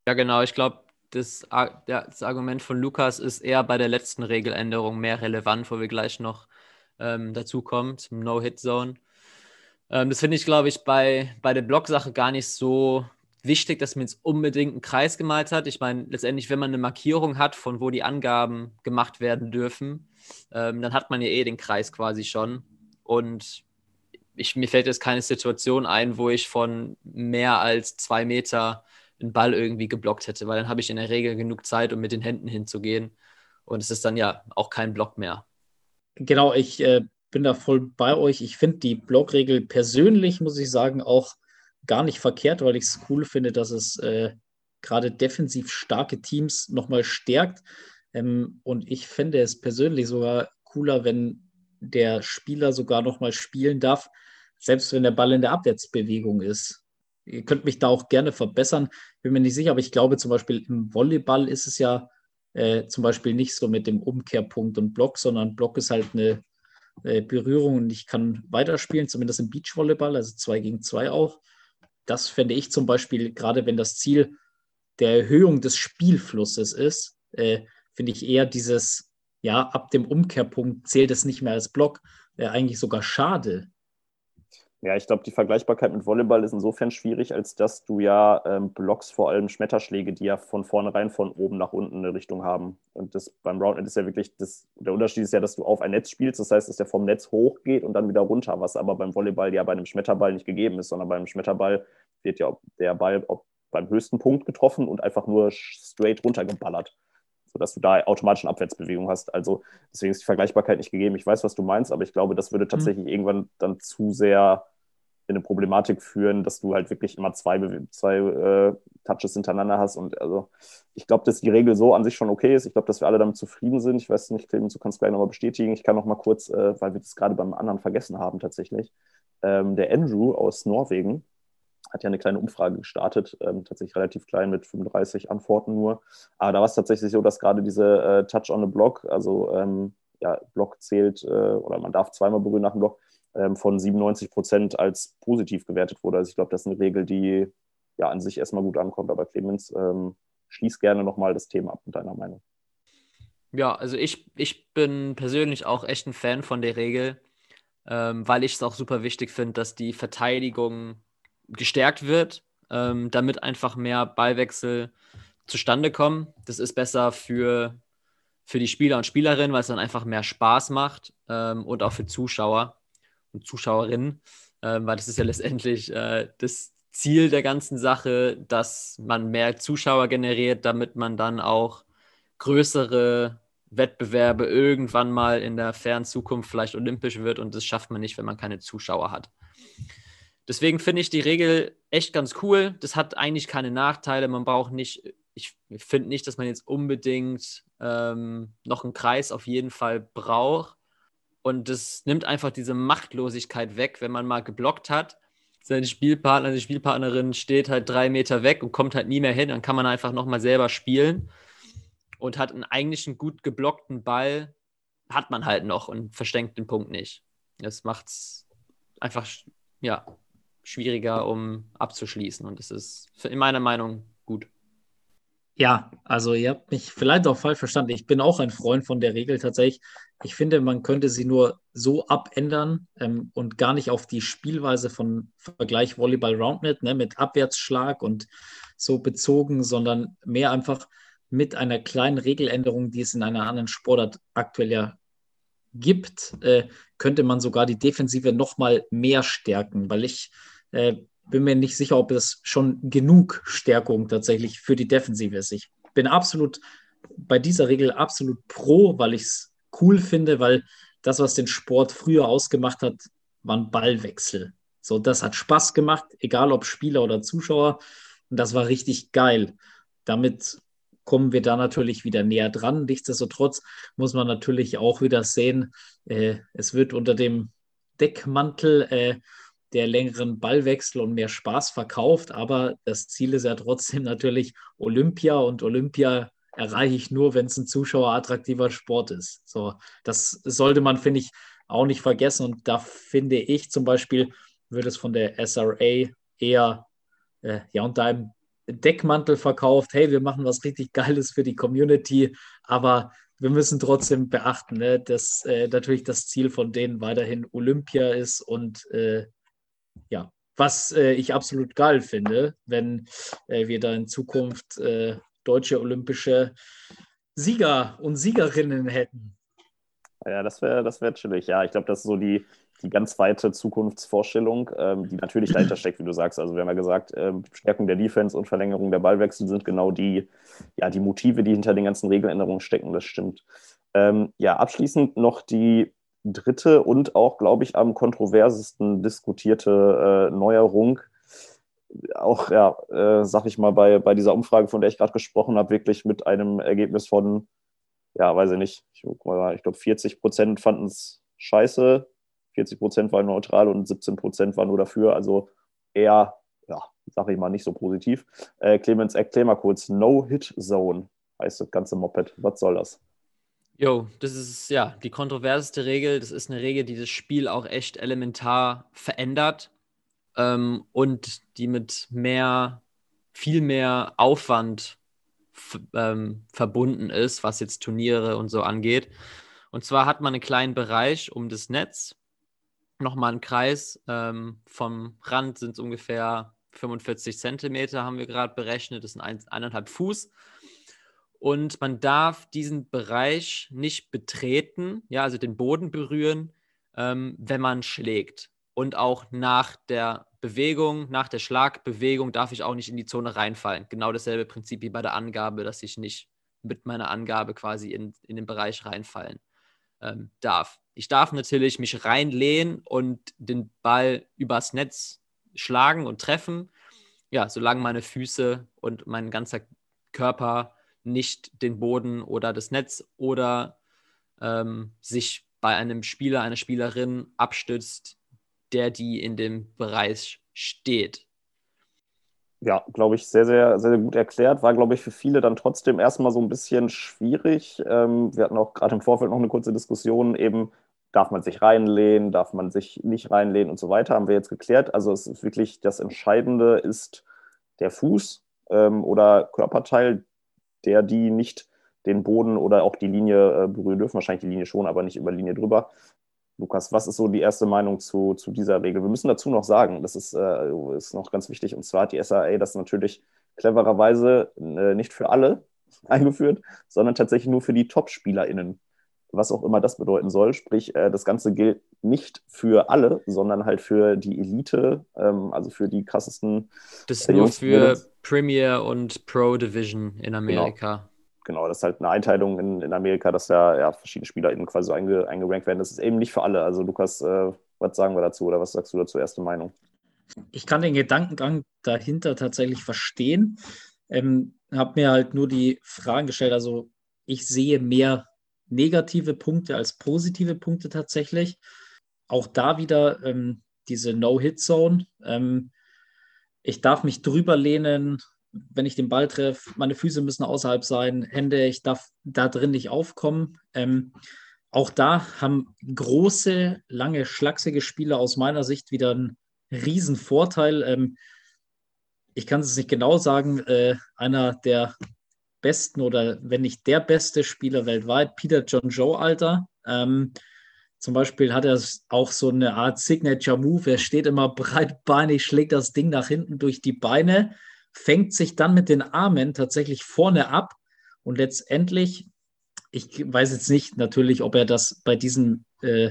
Ja, genau. Ich glaube, das, das, Argument von Lukas ist eher bei der letzten Regeländerung mehr relevant, wo wir gleich noch ähm, dazu kommen, zum No-Hit-Zone. Ähm, das finde ich, glaube ich, bei, bei der Blocksache gar nicht so wichtig, dass man jetzt unbedingt einen Kreis gemalt hat. Ich meine, letztendlich, wenn man eine Markierung hat, von wo die Angaben gemacht werden dürfen, ähm, dann hat man ja eh den Kreis quasi schon. Und ich, mir fällt jetzt keine Situation ein, wo ich von mehr als zwei Meter einen Ball irgendwie geblockt hätte, weil dann habe ich in der Regel genug Zeit, um mit den Händen hinzugehen. Und es ist dann ja auch kein Block mehr. Genau, ich äh, bin da voll bei euch. Ich finde die Blockregel persönlich, muss ich sagen, auch gar nicht verkehrt, weil ich es cool finde, dass es äh, gerade defensiv starke Teams nochmal stärkt. Ähm, und ich finde es persönlich sogar cooler, wenn der Spieler sogar nochmal spielen darf, selbst wenn der Ball in der Abwärtsbewegung ist. Ihr könnt mich da auch gerne verbessern, bin mir nicht sicher, aber ich glaube zum Beispiel im Volleyball ist es ja äh, zum Beispiel nicht so mit dem Umkehrpunkt und Block, sondern Block ist halt eine äh, Berührung und ich kann weiterspielen, zumindest im Beachvolleyball, also zwei gegen zwei auch. Das fände ich zum Beispiel, gerade wenn das Ziel der Erhöhung des Spielflusses ist, äh, finde ich eher dieses, ja, ab dem Umkehrpunkt zählt es nicht mehr als Block, eigentlich sogar schade, ja, ich glaube, die Vergleichbarkeit mit Volleyball ist insofern schwierig, als dass du ja ähm, Blocks vor allem Schmetterschläge, die ja von vornherein von oben nach unten eine Richtung haben. Und das beim Roundnet ist ja wirklich, das, der Unterschied ist ja, dass du auf ein Netz spielst, das heißt, dass der vom Netz hochgeht und dann wieder runter, was aber beim Volleyball ja bei einem Schmetterball nicht gegeben ist, sondern beim Schmetterball wird ja der Ball beim höchsten Punkt getroffen und einfach nur straight runtergeballert sodass du da automatisch eine Abwärtsbewegung hast. Also deswegen ist die Vergleichbarkeit nicht gegeben. Ich weiß, was du meinst, aber ich glaube, das würde mhm. tatsächlich mhm. irgendwann dann zu sehr in eine Problematik führen, dass du halt wirklich immer zwei, zwei äh, Touches hintereinander hast. Und also ich glaube, dass die Regel so an sich schon okay ist. Ich glaube, dass wir alle damit zufrieden sind. Ich weiß nicht, Clemens, du kannst gleich nochmal bestätigen. Ich kann noch mal kurz, äh, weil wir das gerade beim anderen vergessen haben tatsächlich. Ähm, der Andrew aus Norwegen hat ja eine kleine Umfrage gestartet, ähm, tatsächlich relativ klein mit 35 Antworten nur. Aber da war es tatsächlich so, dass gerade diese äh, Touch on the Block, also ähm, ja, Block zählt äh, oder man darf zweimal berühren nach dem Block, ähm, von 97 Prozent als positiv gewertet wurde. Also ich glaube, das ist eine Regel, die ja an sich erstmal gut ankommt. Aber Clemens, ähm, schließ gerne nochmal das Thema ab mit deiner Meinung. Ja, also ich, ich bin persönlich auch echt ein Fan von der Regel, ähm, weil ich es auch super wichtig finde, dass die Verteidigung gestärkt wird, ähm, damit einfach mehr Ballwechsel zustande kommen. Das ist besser für, für die Spieler und Spielerinnen, weil es dann einfach mehr Spaß macht ähm, und auch für Zuschauer und Zuschauerinnen, äh, weil das ist ja letztendlich äh, das Ziel der ganzen Sache, dass man mehr Zuschauer generiert, damit man dann auch größere Wettbewerbe irgendwann mal in der fernen Zukunft vielleicht olympisch wird und das schafft man nicht, wenn man keine Zuschauer hat. Deswegen finde ich die Regel echt ganz cool. Das hat eigentlich keine Nachteile. Man braucht nicht, ich finde nicht, dass man jetzt unbedingt ähm, noch einen Kreis auf jeden Fall braucht. Und das nimmt einfach diese Machtlosigkeit weg, wenn man mal geblockt hat. Sein Spielpartner, die Spielpartnerin steht halt drei Meter weg und kommt halt nie mehr hin. Dann kann man einfach nochmal selber spielen und hat einen eigentlich einen gut geblockten Ball, hat man halt noch und verschenkt den Punkt nicht. Das macht es einfach, ja, schwieriger, um abzuschließen. Und das ist in meiner Meinung gut. Ja, also ihr habt mich vielleicht auch falsch verstanden. Ich bin auch ein Freund von der Regel tatsächlich. Ich finde, man könnte sie nur so abändern ähm, und gar nicht auf die Spielweise von Vergleich Volleyball Roundnet ne, mit Abwärtsschlag und so bezogen, sondern mehr einfach mit einer kleinen Regeländerung, die es in einer anderen Sportart aktuell ja gibt, äh, könnte man sogar die Defensive noch mal mehr stärken, weil ich äh, bin mir nicht sicher, ob es schon genug Stärkung tatsächlich für die Defensive ist. Ich bin absolut bei dieser Regel absolut pro, weil ich es cool finde, weil das, was den Sport früher ausgemacht hat, waren Ballwechsel. So, das hat Spaß gemacht, egal ob Spieler oder Zuschauer. Und das war richtig geil. Damit kommen wir da natürlich wieder näher dran. Nichtsdestotrotz muss man natürlich auch wieder sehen, äh, es wird unter dem Deckmantel äh, der längeren Ballwechsel und mehr Spaß verkauft. Aber das Ziel ist ja trotzdem natürlich Olympia und Olympia erreiche ich nur, wenn es ein zuschauerattraktiver Sport ist. So, das sollte man, finde ich, auch nicht vergessen. Und da finde ich zum Beispiel, wird es von der SRA eher äh, ja, unter einem Deckmantel verkauft. Hey, wir machen was richtig Geiles für die Community, aber wir müssen trotzdem beachten, ne, dass äh, natürlich das Ziel von denen weiterhin Olympia ist und äh, ja, was äh, ich absolut geil finde, wenn äh, wir da in Zukunft äh, deutsche olympische Sieger und Siegerinnen hätten. Ja, das wäre das wär chillig. Ja, ich glaube, das ist so die, die ganz weite Zukunftsvorstellung, ähm, die natürlich dahinter steckt, wie du sagst. Also wir haben ja gesagt, ähm, Stärkung der Defense und Verlängerung der Ballwechsel sind genau die, ja, die Motive, die hinter den ganzen Regeländerungen stecken. Das stimmt. Ähm, ja, abschließend noch die dritte und auch, glaube ich, am kontroversesten diskutierte äh, Neuerung, auch, ja, äh, sag ich mal, bei, bei dieser Umfrage, von der ich gerade gesprochen habe, wirklich mit einem Ergebnis von, ja, weiß ich nicht, ich, ich glaube, 40 Prozent fanden es scheiße, 40 Prozent waren neutral und 17 Prozent waren nur dafür, also eher, ja, sag ich mal, nicht so positiv. Äh, Clemens, erklär mal kurz, No-Hit-Zone heißt das ganze Moped, was soll das? Jo, das ist ja die kontroverseste Regel. Das ist eine Regel, die das Spiel auch echt elementar verändert ähm, und die mit mehr, viel mehr Aufwand ähm, verbunden ist, was jetzt Turniere und so angeht. Und zwar hat man einen kleinen Bereich um das Netz, nochmal einen Kreis. Ähm, vom Rand sind es ungefähr 45 Zentimeter, haben wir gerade berechnet. Das sind ein, eineinhalb Fuß und man darf diesen Bereich nicht betreten, ja, also den Boden berühren, ähm, wenn man schlägt. Und auch nach der Bewegung, nach der Schlagbewegung darf ich auch nicht in die Zone reinfallen. Genau dasselbe Prinzip wie bei der Angabe, dass ich nicht mit meiner Angabe quasi in, in den Bereich reinfallen ähm, darf. Ich darf natürlich mich reinlehnen und den Ball übers Netz schlagen und treffen. Ja, solange meine Füße und mein ganzer Körper nicht den Boden oder das Netz oder ähm, sich bei einem Spieler, einer Spielerin abstützt, der die in dem Bereich steht. Ja, glaube ich, sehr, sehr, sehr, gut erklärt. War, glaube ich, für viele dann trotzdem erstmal so ein bisschen schwierig. Ähm, wir hatten auch gerade im Vorfeld noch eine kurze Diskussion, eben darf man sich reinlehnen, darf man sich nicht reinlehnen und so weiter, haben wir jetzt geklärt. Also es ist wirklich, das Entscheidende ist der Fuß ähm, oder Körperteil, der die nicht den Boden oder auch die Linie äh, berühren dürfen. Wahrscheinlich die Linie schon, aber nicht über Linie drüber. Lukas, was ist so die erste Meinung zu, zu dieser Regel? Wir müssen dazu noch sagen, das ist, äh, ist noch ganz wichtig, und zwar hat die SAA das natürlich clevererweise äh, nicht für alle eingeführt, sondern tatsächlich nur für die Top-SpielerInnen. Was auch immer das bedeuten soll. Sprich, äh, das Ganze gilt nicht für alle, sondern halt für die Elite, ähm, also für die krassesten. Das ist nur für Premier und Pro Division in genau. Amerika. Genau genau, das ist halt eine Einteilung in, in Amerika, dass da ja verschiedene SpielerInnen quasi so einge, eingerankt werden. Das ist eben nicht für alle. Also Lukas, äh, was sagen wir dazu oder was sagst du dazu? Erste Meinung. Ich kann den Gedankengang dahinter tatsächlich verstehen. Ähm, habe mir halt nur die Fragen gestellt. Also ich sehe mehr negative Punkte als positive Punkte tatsächlich. Auch da wieder ähm, diese No-Hit-Zone. Ähm, ich darf mich drüber lehnen, wenn ich den Ball treffe, meine Füße müssen außerhalb sein, Hände, ich darf da drin nicht aufkommen. Ähm, auch da haben große, lange, schlachsige Spieler aus meiner Sicht wieder einen riesen Vorteil. Ähm, ich kann es nicht genau sagen, äh, einer der besten oder wenn nicht der beste Spieler weltweit, Peter John Joe, Alter. Ähm, zum Beispiel hat er auch so eine Art Signature Move. Er steht immer breitbeinig, schlägt das Ding nach hinten durch die Beine fängt sich dann mit den Armen tatsächlich vorne ab und letztendlich, ich weiß jetzt nicht natürlich, ob er das bei diesem äh,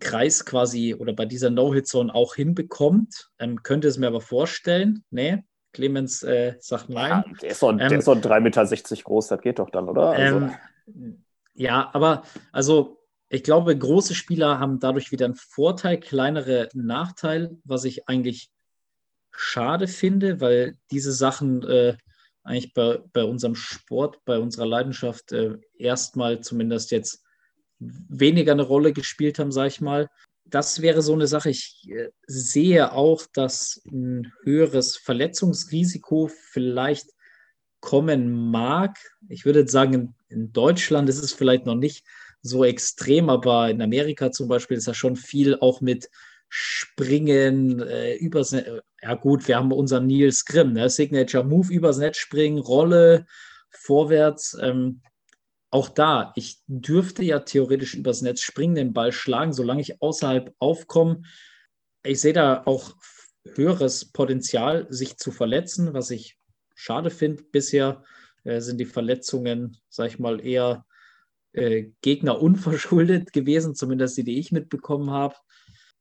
Kreis quasi oder bei dieser No-Hit-Zone auch hinbekommt. Ähm, könnte es mir aber vorstellen. Nee, Clemens äh, sagt nein. Ja, der ist doch, ähm, der ist doch 3,60 Meter groß, das geht doch dann, oder? Also. Ähm, ja, aber also ich glaube, große Spieler haben dadurch wieder einen Vorteil, kleinere Nachteil, was ich eigentlich schade finde, weil diese Sachen äh, eigentlich bei, bei unserem Sport, bei unserer Leidenschaft äh, erstmal zumindest jetzt weniger eine Rolle gespielt haben, sage ich mal. Das wäre so eine Sache. Ich äh, sehe auch, dass ein höheres Verletzungsrisiko vielleicht kommen mag. Ich würde sagen, in, in Deutschland ist es vielleicht noch nicht so extrem, aber in Amerika zum Beispiel ist ja schon viel auch mit Springen, äh, übers Netz. Ja, gut, wir haben unseren Nils Grimm, ne? Signature Move, übers Netz springen, Rolle, vorwärts. Ähm, auch da, ich dürfte ja theoretisch übers Netz springen, den Ball schlagen, solange ich außerhalb aufkomme. Ich sehe da auch höheres Potenzial, sich zu verletzen, was ich schade finde. Bisher äh, sind die Verletzungen, sag ich mal, eher äh, Gegner unverschuldet gewesen, zumindest die, die ich mitbekommen habe.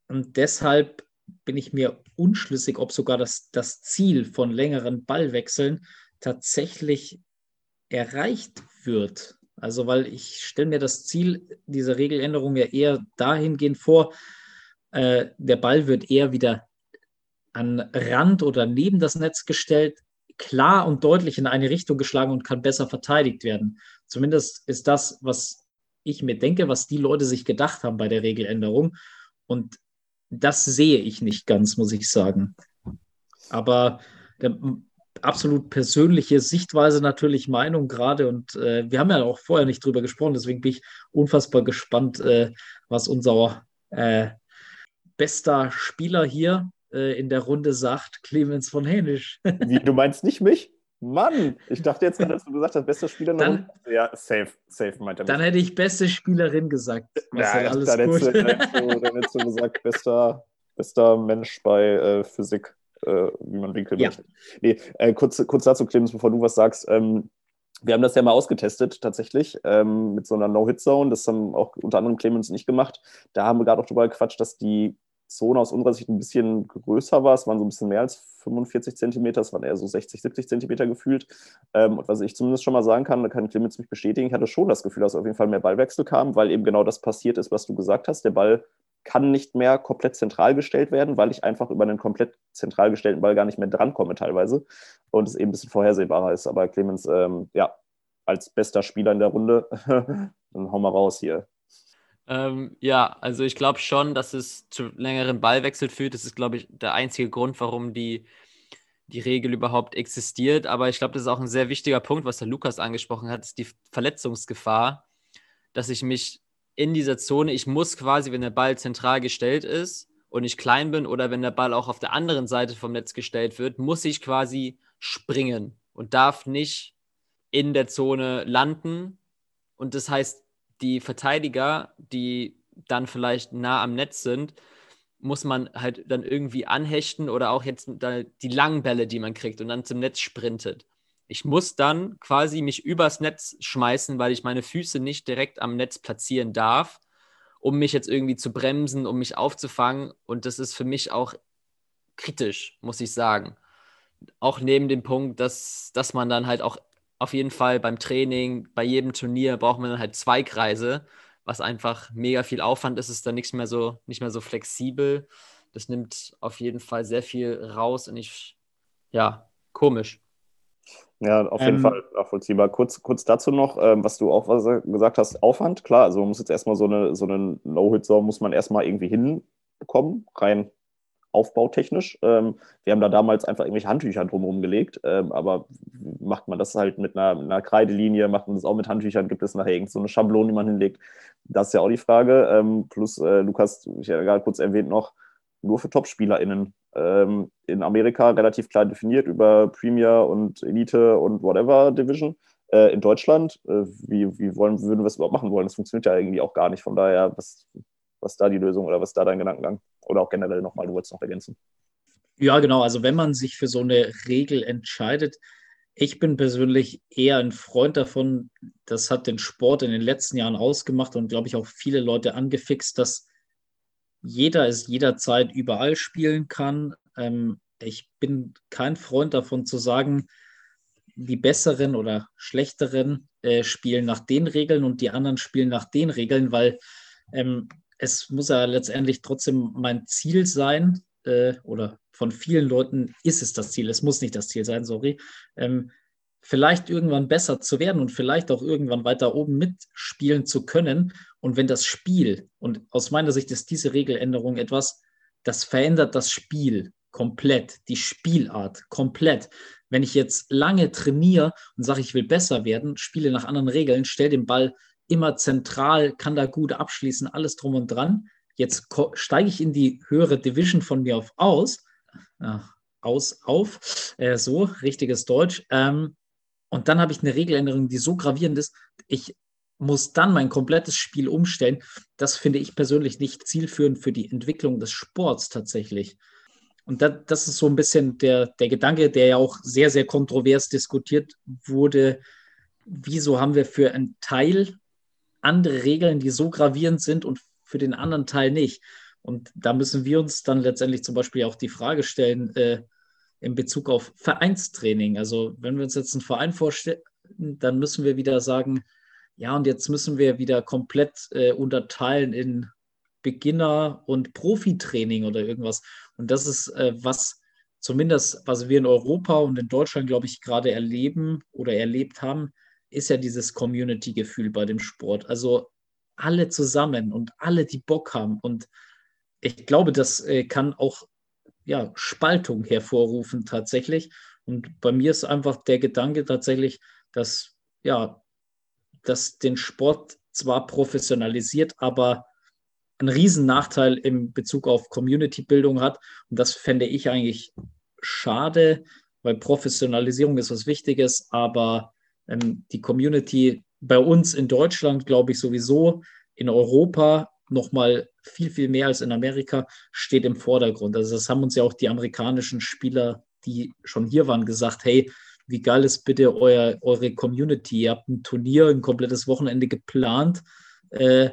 Und deshalb bin ich mir unschlüssig, ob sogar das, das Ziel von längeren Ballwechseln tatsächlich erreicht wird. Also, weil ich stelle mir das Ziel dieser Regeländerung ja eher dahingehend vor, äh, der Ball wird eher wieder an Rand oder neben das Netz gestellt, klar und deutlich in eine Richtung geschlagen und kann besser verteidigt werden. Zumindest ist das, was ich mir denke, was die Leute sich gedacht haben bei der Regeländerung. Und das sehe ich nicht ganz, muss ich sagen. Aber der, absolut persönliche Sichtweise natürlich Meinung gerade und äh, wir haben ja auch vorher nicht drüber gesprochen, deswegen bin ich unfassbar gespannt, äh, was unser äh, bester Spieler hier äh, in der Runde sagt, Clemens von Hänisch. Wie, du meinst nicht mich? Mann, ich dachte jetzt gerade, dass du gesagt hast, bester Spieler. Dann, ja, safe, safe meint er. Dann hätte ich beste Spielerin gesagt. Ja, alles dann, gut. Hättest du, dann, hättest du, dann hättest du gesagt, bester, bester Mensch bei äh, Physik, äh, wie man winkeln ja. möchte. Nee, äh, kurz, kurz dazu, Clemens, bevor du was sagst. Ähm, wir haben das ja mal ausgetestet, tatsächlich, ähm, mit so einer No-Hit-Zone. Das haben auch unter anderem Clemens nicht gemacht. Da haben wir gerade auch drüber gequatscht, dass die Zone aus unserer Sicht ein bisschen größer war. Es waren so ein bisschen mehr als 45 Zentimeter, es waren eher so 60, 70 Zentimeter gefühlt. Ähm, und was ich zumindest schon mal sagen kann, da kann Clemens mich bestätigen, ich hatte schon das Gefühl, dass auf jeden Fall mehr Ballwechsel kam, weil eben genau das passiert ist, was du gesagt hast. Der Ball kann nicht mehr komplett zentral gestellt werden, weil ich einfach über einen komplett zentral gestellten Ball gar nicht mehr drankomme teilweise und es eben ein bisschen vorhersehbarer ist. Aber Clemens, ähm, ja, als bester Spieler in der Runde, dann hau mal raus hier. Ähm, ja, also ich glaube schon, dass es zu längeren Ballwechsel führt. Das ist, glaube ich, der einzige Grund, warum die, die Regel überhaupt existiert. Aber ich glaube, das ist auch ein sehr wichtiger Punkt, was der Lukas angesprochen hat, ist die Verletzungsgefahr, dass ich mich in dieser Zone, ich muss quasi, wenn der Ball zentral gestellt ist und ich klein bin oder wenn der Ball auch auf der anderen Seite vom Netz gestellt wird, muss ich quasi springen und darf nicht in der Zone landen. Und das heißt, die Verteidiger, die dann vielleicht nah am Netz sind, muss man halt dann irgendwie anhechten oder auch jetzt die langen Bälle, die man kriegt und dann zum Netz sprintet. Ich muss dann quasi mich übers Netz schmeißen, weil ich meine Füße nicht direkt am Netz platzieren darf, um mich jetzt irgendwie zu bremsen, um mich aufzufangen. Und das ist für mich auch kritisch, muss ich sagen. Auch neben dem Punkt, dass, dass man dann halt auch auf jeden Fall beim Training, bei jedem Turnier braucht man dann halt zwei Kreise, was einfach mega viel Aufwand ist, ist dann nichts mehr so, nicht mehr so flexibel. Das nimmt auf jeden Fall sehr viel raus und ich, ja, komisch. Ja, auf jeden ähm, Fall nachvollziehbar. Kurz, kurz dazu noch, ähm, was du auch was gesagt hast, Aufwand, klar, also man muss jetzt erstmal so eine, so eine No-Hit-Zone muss man erstmal irgendwie hinbekommen, rein aufbautechnisch. Ähm, wir haben da damals einfach irgendwelche Handtücher drumherum gelegt, ähm, aber macht man das halt mit einer, einer, Kreidelinie, macht man das auch mit Handtüchern, gibt es nachher irgend so eine Schablone, die man hinlegt? Das ist ja auch die Frage. Ähm, plus, äh, Lukas, ich habe gerade kurz erwähnt noch, nur für TopspielerInnen. Ähm, in Amerika relativ klar definiert über Premier und Elite und whatever Division. Äh, in Deutschland, äh, wie, wie wollen, würden wir es überhaupt machen wollen? Das funktioniert ja irgendwie auch gar nicht. Von daher, was, was da die Lösung oder was da dein Gedankengang? Oder auch generell nochmal, du wolltest noch ergänzen. Ja, genau. Also wenn man sich für so eine Regel entscheidet, ich bin persönlich eher ein Freund davon, das hat den Sport in den letzten Jahren ausgemacht und glaube ich auch viele Leute angefixt, dass jeder es jederzeit überall spielen kann. Ähm, ich bin kein Freund davon zu sagen, die besseren oder schlechteren äh, spielen nach den Regeln und die anderen spielen nach den Regeln, weil ähm, es muss ja letztendlich trotzdem mein Ziel sein, äh, oder von vielen Leuten ist es das Ziel, es muss nicht das Ziel sein, sorry, ähm, vielleicht irgendwann besser zu werden und vielleicht auch irgendwann weiter oben mitspielen zu können. Und wenn das Spiel, und aus meiner Sicht ist diese Regeländerung etwas, das verändert das Spiel komplett, die Spielart komplett. Wenn ich jetzt lange trainiere und sage, ich will besser werden, spiele nach anderen Regeln, stelle den Ball immer zentral, kann da gut abschließen, alles drum und dran. Jetzt steige ich in die höhere Division von mir auf aus, äh, aus, auf, äh, so, richtiges Deutsch. Ähm, und dann habe ich eine Regeländerung, die so gravierend ist, ich muss dann mein komplettes Spiel umstellen. Das finde ich persönlich nicht zielführend für die Entwicklung des Sports tatsächlich. Und das, das ist so ein bisschen der, der Gedanke, der ja auch sehr, sehr kontrovers diskutiert wurde. Wieso haben wir für einen Teil andere Regeln, die so gravierend sind und für den anderen Teil nicht. Und da müssen wir uns dann letztendlich zum Beispiel auch die Frage stellen, äh, in Bezug auf Vereinstraining. Also wenn wir uns jetzt einen Verein vorstellen, dann müssen wir wieder sagen, ja, und jetzt müssen wir wieder komplett äh, unterteilen in Beginner- und Profitraining oder irgendwas. Und das ist äh, was, zumindest was wir in Europa und in Deutschland, glaube ich, gerade erleben oder erlebt haben, ist ja dieses Community-Gefühl bei dem Sport. Also alle zusammen und alle, die Bock haben. Und ich glaube, das äh, kann auch ja, Spaltung hervorrufen tatsächlich. Und bei mir ist einfach der Gedanke tatsächlich, dass ja, dass den Sport zwar professionalisiert, aber einen riesen Nachteil in Bezug auf Community-Bildung hat. Und das fände ich eigentlich schade, weil Professionalisierung ist was Wichtiges, aber ähm, die Community bei uns in Deutschland, glaube ich, sowieso, in Europa noch mal viel, viel mehr als in Amerika, steht im Vordergrund. Also das haben uns ja auch die amerikanischen Spieler, die schon hier waren, gesagt, hey, wie geil ist bitte euer, eure Community? Ihr habt ein Turnier, ein komplettes Wochenende geplant. Äh,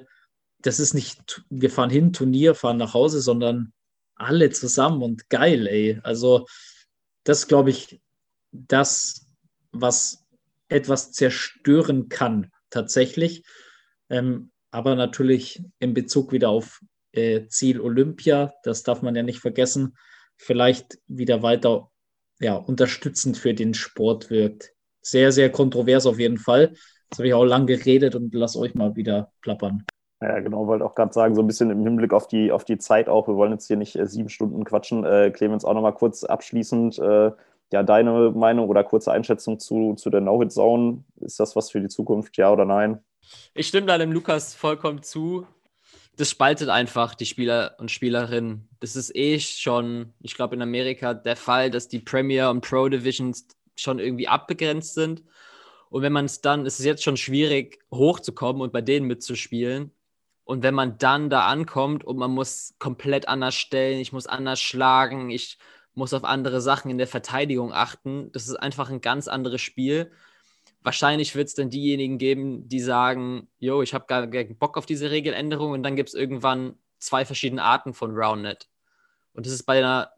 das ist nicht, wir fahren hin, Turnier, fahren nach Hause, sondern alle zusammen und geil, ey. Also, das glaube ich, das, was etwas zerstören kann, tatsächlich. Ähm, aber natürlich in Bezug wieder auf äh, Ziel Olympia, das darf man ja nicht vergessen, vielleicht wieder weiter ja, unterstützend für den Sport wirkt. Sehr, sehr kontrovers auf jeden Fall. Jetzt habe ich auch lang geredet und lass euch mal wieder plappern. Ja, genau, wollte auch gerade sagen, so ein bisschen im Hinblick auf die, auf die Zeit auch. Wir wollen jetzt hier nicht äh, sieben Stunden quatschen. Äh, Clemens, auch nochmal kurz abschließend, äh, ja, deine Meinung oder kurze Einschätzung zu, zu der No-Hit-Zone. Ist das was für die Zukunft, ja oder nein? Ich stimme da dem Lukas vollkommen zu. Das spaltet einfach die Spieler und Spielerinnen. Das ist eh schon, ich glaube, in Amerika der Fall, dass die Premier und Pro Divisions schon irgendwie abgegrenzt sind. Und wenn man es dann, ist es jetzt schon schwierig, hochzukommen und bei denen mitzuspielen. Und wenn man dann da ankommt und man muss komplett anders stellen, ich muss anders schlagen, ich muss auf andere Sachen in der Verteidigung achten, das ist einfach ein ganz anderes Spiel. Wahrscheinlich wird es dann diejenigen geben, die sagen, yo, ich habe gar keinen Bock auf diese Regeländerung und dann gibt es irgendwann zwei verschiedene Arten von Roundnet. Und das ist bei einer,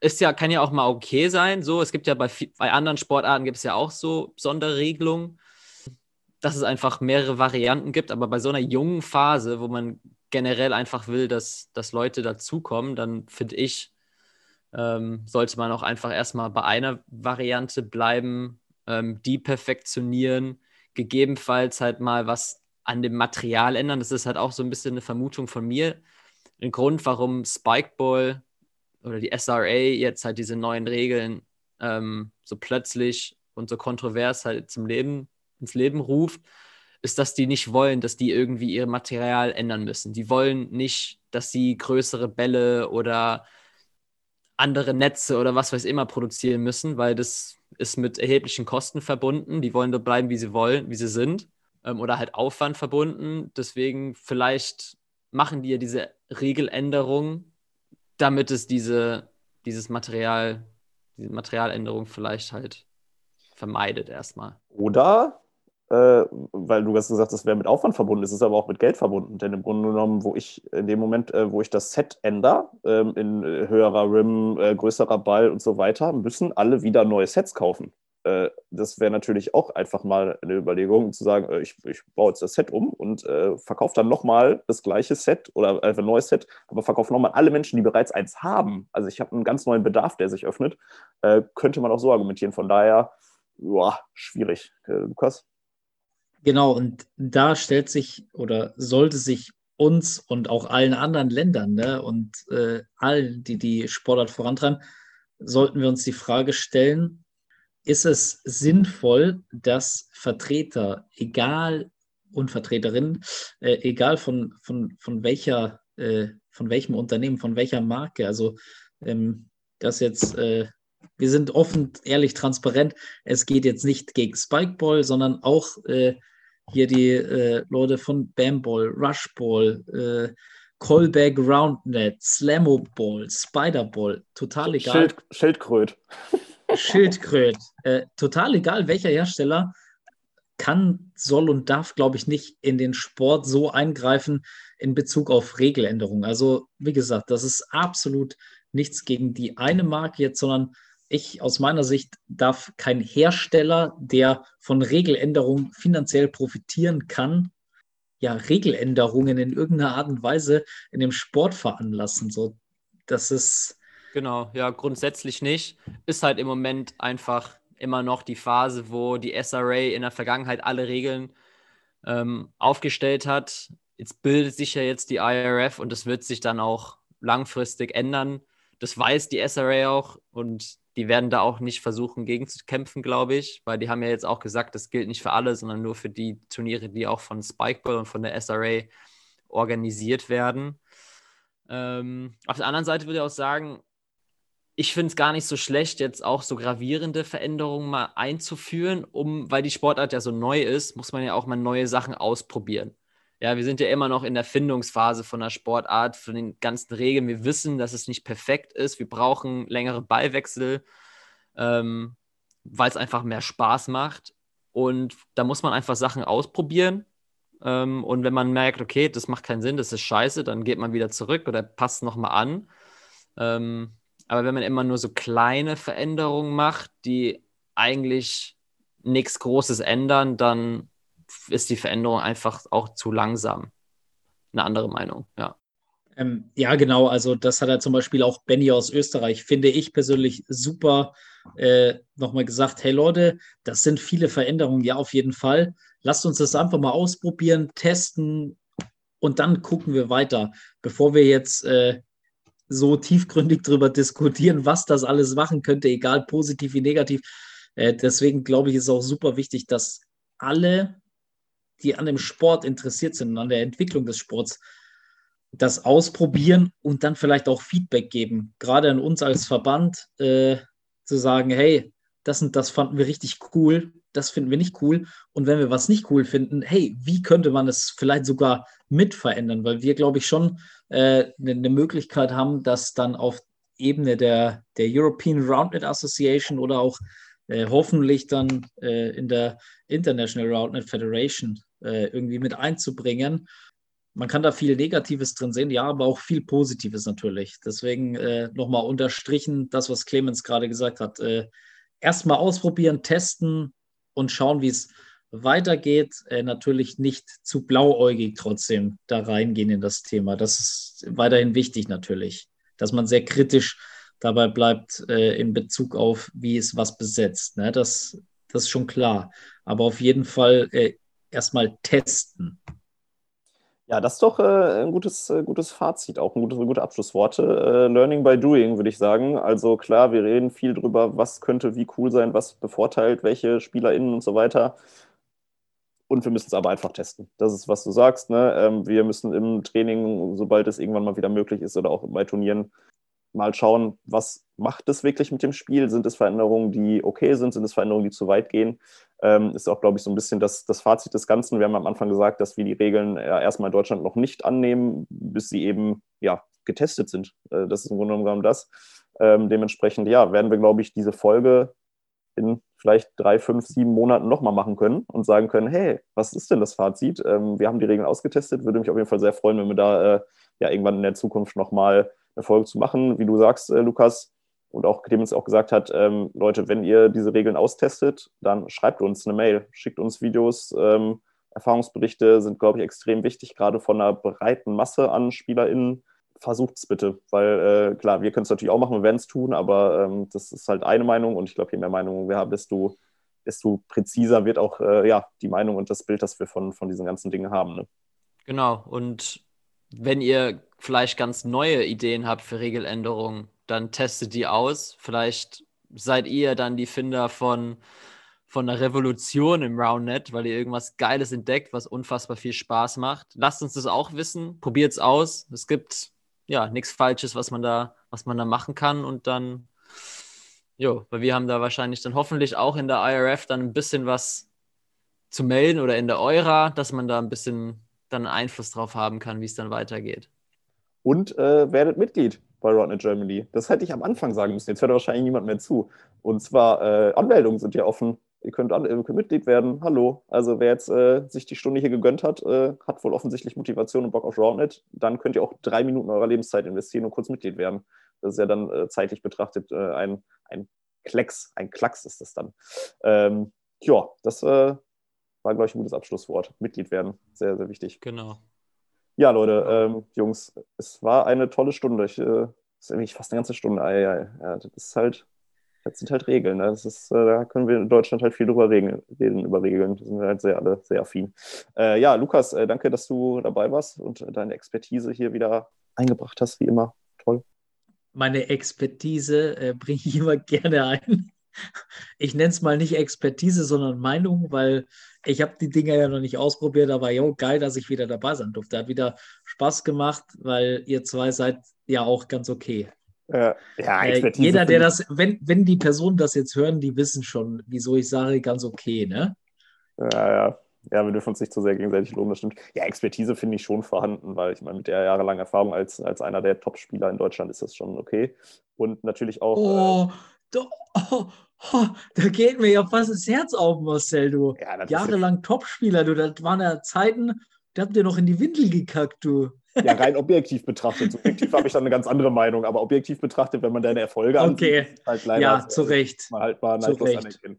ist ja, kann ja auch mal okay sein. So, es gibt ja bei, bei anderen Sportarten gibt es ja auch so Sonderregelungen dass es einfach mehrere Varianten gibt, aber bei so einer jungen Phase, wo man generell einfach will, dass, dass Leute dazukommen, dann finde ich, ähm, sollte man auch einfach erstmal bei einer Variante bleiben, ähm, die perfektionieren, gegebenenfalls halt mal was an dem Material ändern. Das ist halt auch so ein bisschen eine Vermutung von mir. Ein Grund, warum Spikeball oder die SRA jetzt halt diese neuen Regeln ähm, so plötzlich und so kontrovers halt zum Leben ins Leben ruft, ist, dass die nicht wollen, dass die irgendwie ihr Material ändern müssen. Die wollen nicht, dass sie größere Bälle oder andere Netze oder was weiß immer produzieren müssen, weil das ist mit erheblichen Kosten verbunden. Die wollen da bleiben, wie sie wollen, wie sie sind. Ähm, oder halt Aufwand verbunden. Deswegen vielleicht machen die ja diese Regeländerung, damit es diese, dieses Material, diese Materialänderung vielleicht halt vermeidet erstmal. Oder äh, weil du hast gesagt, das wäre mit Aufwand verbunden, es ist aber auch mit Geld verbunden. Denn im Grunde genommen, wo ich in dem Moment, äh, wo ich das Set ändere, ähm, in äh, höherer Rim, äh, größerer Ball und so weiter, müssen alle wieder neue Sets kaufen. Äh, das wäre natürlich auch einfach mal eine Überlegung, zu sagen, äh, ich, ich, baue jetzt das Set um und verkaufe dann nochmal das gleiche Set oder ein neues Set, aber verkaufe nochmal alle Menschen, die bereits eins haben. Also ich habe einen ganz neuen Bedarf, der sich öffnet. könnte man auch so argumentieren. Von daher, boah, schwierig. Lukas? Genau, und da stellt sich oder sollte sich uns und auch allen anderen Ländern ne, und äh, allen, die die Sportart vorantreiben, sollten wir uns die Frage stellen, ist es sinnvoll, dass Vertreter, egal und Vertreterinnen, äh, egal von, von, von, welcher, äh, von welchem Unternehmen, von welcher Marke, also ähm, das jetzt äh, wir sind offen, ehrlich, transparent. Es geht jetzt nicht gegen Spikeball, sondern auch äh, hier die äh, Leute von Bamball, Rushball, äh, Callback Roundnet, Slamoball, Spiderball, total egal. Schild, Schildkröt. Schildkröt. Äh, total egal, welcher Hersteller kann, soll und darf, glaube ich, nicht in den Sport so eingreifen in Bezug auf Regeländerungen. Also, wie gesagt, das ist absolut nichts gegen die eine Marke jetzt, sondern ich aus meiner Sicht darf kein Hersteller, der von Regeländerungen finanziell profitieren kann, ja, Regeländerungen in irgendeiner Art und Weise in dem Sport veranlassen. So, das ist. Genau, ja, grundsätzlich nicht. Ist halt im Moment einfach immer noch die Phase, wo die SRA in der Vergangenheit alle Regeln ähm, aufgestellt hat. Jetzt bildet sich ja jetzt die IRF und das wird sich dann auch langfristig ändern. Das weiß die SRA auch und die werden da auch nicht versuchen, gegenzukämpfen, glaube ich, weil die haben ja jetzt auch gesagt, das gilt nicht für alle, sondern nur für die Turniere, die auch von Spikeball und von der SRA organisiert werden. Ähm, auf der anderen Seite würde ich auch sagen, ich finde es gar nicht so schlecht, jetzt auch so gravierende Veränderungen mal einzuführen, um, weil die Sportart ja so neu ist, muss man ja auch mal neue Sachen ausprobieren. Ja, wir sind ja immer noch in der Findungsphase von der Sportart, von den ganzen Regeln. Wir wissen, dass es nicht perfekt ist. Wir brauchen längere Ballwechsel, ähm, weil es einfach mehr Spaß macht. Und da muss man einfach Sachen ausprobieren. Ähm, und wenn man merkt, okay, das macht keinen Sinn, das ist scheiße, dann geht man wieder zurück oder passt nochmal an. Ähm, aber wenn man immer nur so kleine Veränderungen macht, die eigentlich nichts Großes ändern, dann ist die Veränderung einfach auch zu langsam. Eine andere Meinung, ja. Ähm, ja, genau. Also, das hat er zum Beispiel auch Benny aus Österreich, finde ich persönlich super, äh, nochmal gesagt: Hey Leute, das sind viele Veränderungen, ja, auf jeden Fall. Lasst uns das einfach mal ausprobieren, testen und dann gucken wir weiter, bevor wir jetzt äh, so tiefgründig darüber diskutieren, was das alles machen könnte, egal positiv wie negativ. Äh, deswegen glaube ich, ist auch super wichtig, dass alle, die an dem Sport interessiert sind, an der Entwicklung des Sports, das ausprobieren und dann vielleicht auch Feedback geben. Gerade an uns als Verband äh, zu sagen, hey, das und das fanden wir richtig cool, das finden wir nicht cool. Und wenn wir was nicht cool finden, hey, wie könnte man es vielleicht sogar mit verändern? Weil wir, glaube ich, schon äh, eine, eine Möglichkeit haben, das dann auf Ebene der, der European Roundnet Association oder auch äh, hoffentlich dann äh, in der International Roundnet Federation äh, irgendwie mit einzubringen. Man kann da viel Negatives drin sehen, ja, aber auch viel Positives natürlich. Deswegen äh, nochmal unterstrichen, das, was Clemens gerade gesagt hat. Äh, Erstmal ausprobieren, testen und schauen, wie es weitergeht. Äh, natürlich nicht zu blauäugig trotzdem da reingehen in das Thema. Das ist weiterhin wichtig natürlich, dass man sehr kritisch dabei bleibt äh, in Bezug auf, wie ist was besetzt. Ne? Das, das ist schon klar. Aber auf jeden Fall äh, erstmal testen. Ja, das ist doch äh, ein gutes, äh, gutes Fazit, auch ein gutes, gute Abschlussworte. Äh, Learning by Doing, würde ich sagen. Also klar, wir reden viel drüber, was könnte wie cool sein, was bevorteilt, welche SpielerInnen und so weiter. Und wir müssen es aber einfach testen. Das ist, was du sagst. Ne? Ähm, wir müssen im Training, sobald es irgendwann mal wieder möglich ist oder auch bei Turnieren, mal schauen, was macht es wirklich mit dem Spiel? Sind es Veränderungen, die okay sind? Sind es Veränderungen, die zu weit gehen? Ähm, ist auch, glaube ich, so ein bisschen das, das Fazit des Ganzen. Wir haben am Anfang gesagt, dass wir die Regeln ja erstmal in Deutschland noch nicht annehmen, bis sie eben ja, getestet sind. Äh, das ist im Grunde genommen das. Ähm, dementsprechend, ja, werden wir, glaube ich, diese Folge in vielleicht drei, fünf, sieben Monaten nochmal machen können und sagen können, hey, was ist denn das Fazit? Ähm, wir haben die Regeln ausgetestet. Würde mich auf jeden Fall sehr freuen, wenn wir da äh, ja irgendwann in der Zukunft nochmal eine Folge zu machen. Wie du sagst, äh, Lukas, und auch Clemens auch gesagt hat, ähm, Leute, wenn ihr diese Regeln austestet, dann schreibt uns eine Mail, schickt uns Videos. Ähm, Erfahrungsberichte sind, glaube ich, extrem wichtig, gerade von einer breiten Masse an SpielerInnen. Versucht es bitte, weil äh, klar, wir können es natürlich auch machen, wir werden es tun, aber ähm, das ist halt eine Meinung und ich glaube, je mehr Meinungen wir haben, desto, desto präziser wird auch äh, ja, die Meinung und das Bild, das wir von, von diesen ganzen Dingen haben. Ne? Genau, und wenn ihr vielleicht ganz neue Ideen habt für Regeländerungen, dann testet die aus. Vielleicht seid ihr dann die Finder von, von einer Revolution im Roundnet, weil ihr irgendwas Geiles entdeckt, was unfassbar viel Spaß macht. Lasst uns das auch wissen, probiert es aus. Es gibt ja nichts Falsches, was man da, was man da machen kann und dann, jo, weil wir haben da wahrscheinlich dann hoffentlich auch in der IRF dann ein bisschen was zu melden oder in der Eura, dass man da ein bisschen dann Einfluss drauf haben kann, wie es dann weitergeht. Und äh, werdet Mitglied bei Rodnet Germany. Das hätte ich am Anfang sagen müssen. Jetzt hört wahrscheinlich niemand mehr zu. Und zwar, äh, Anmeldungen sind ja offen. Ihr könnt, an, ihr könnt, Mitglied werden. Hallo. Also wer jetzt äh, sich die Stunde hier gegönnt hat, äh, hat wohl offensichtlich Motivation und Bock auf Roundnet. Dann könnt ihr auch drei Minuten eurer Lebenszeit investieren und kurz Mitglied werden. Das ist ja dann äh, zeitlich betrachtet äh, ein, ein Klecks, ein Klacks ist das dann. Ähm, ja, das äh, war, glaube ich, ein gutes Abschlusswort. Mitglied werden. Sehr, sehr wichtig. Genau. Ja, Leute, ähm, Jungs, es war eine tolle Stunde. Ich, äh, ist irgendwie fast eine ganze Stunde. Ah, ja, ja, das ist halt, das sind halt Regeln. Ne? Das ist, äh, da können wir in Deutschland halt viel drüber reden, reden über Regeln. Da sind wir halt sehr, alle sehr affin. Äh, ja, Lukas, äh, danke, dass du dabei warst und deine Expertise hier wieder eingebracht hast, wie immer. Toll. Meine Expertise äh, bringe ich immer gerne ein. Ich nenne es mal nicht Expertise, sondern Meinung, weil ich habe die Dinger ja noch nicht ausprobiert, aber jo, geil, dass ich wieder dabei sein durfte. Hat wieder Spaß gemacht, weil ihr zwei seid ja auch ganz okay. Ja, ja äh, jeder, der das, wenn, wenn die Personen das jetzt hören, die wissen schon, wieso ich sage, ganz okay, ne? Ja, ja. Ja, wir dürfen uns nicht zu sehr gegenseitig loben, das stimmt. Ja, Expertise finde ich schon vorhanden, weil ich meine, mit der jahrelangen Erfahrung als, als einer der Top-Spieler in Deutschland ist das schon okay. Und natürlich auch. Oh, äh, oh, Oh, da geht mir ja fast das Herz auf, Marcel, du. Ja, Jahrelang Topspieler, du. Das waren ja Zeiten, da habt ihr noch in die Windel gekackt, du. Ja, rein objektiv betrachtet. Subjektiv habe ich dann eine ganz andere Meinung, aber objektiv betrachtet, wenn man deine Erfolge Okay. ansieht, halt leider Ja, zu Recht. mal halt mal Zu Recht. gesehen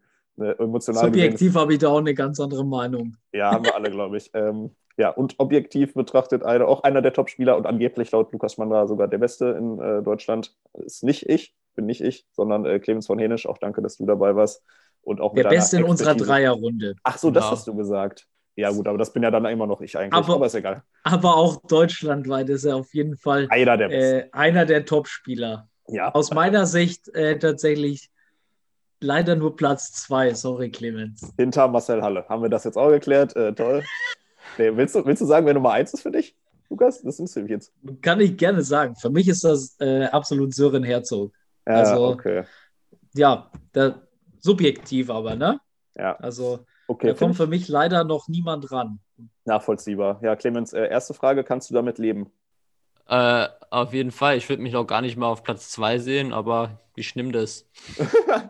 Subjektiv habe ich da auch eine ganz andere Meinung. Ja, haben wir alle, glaube ich. Ähm, ja, und objektiv betrachtet eine, auch einer der Top-Spieler und angeblich laut Lukas Mandra sogar der Beste in äh, Deutschland. Ist nicht ich, bin nicht ich, sondern äh, Clemens von Henisch. Auch danke, dass du dabei warst. Und auch Der Beste in unserer. Dreierrunde. Ach so, das Genau. hast du gesagt. Ja, gut, aber das bin ja dann immer noch ich eigentlich. Aber- Aber, ist egal. Aber auch deutschlandweit ist er auf jeden Fall Einer der äh, einer der Top-Spieler. ja, Aus meiner Sicht äh, tatsächlich leider nur Platz zwei. Sorry, Clemens. hinter Marcel Halle. Haben wir das jetzt auch geklärt? Äh, toll. Nee, willst, du, willst du sagen, wer Nummer eins ist für dich, Lukas? Das nimmst du mich jetzt. Kann ich gerne sagen. Für mich ist das äh, absolut Sören Herzog. Ja, Also- okay. Ja, der, subjektiv aber, ne? Ja, Also okay. da kommt ich für mich leider noch niemand ran. Nachvollziehbar. Ja, Clemens, äh, erste Frage: Kannst du damit leben? Äh, auf jeden Fall. Ich würde mich auch gar nicht mal auf Platz 2 sehen, aber wie schlimm das?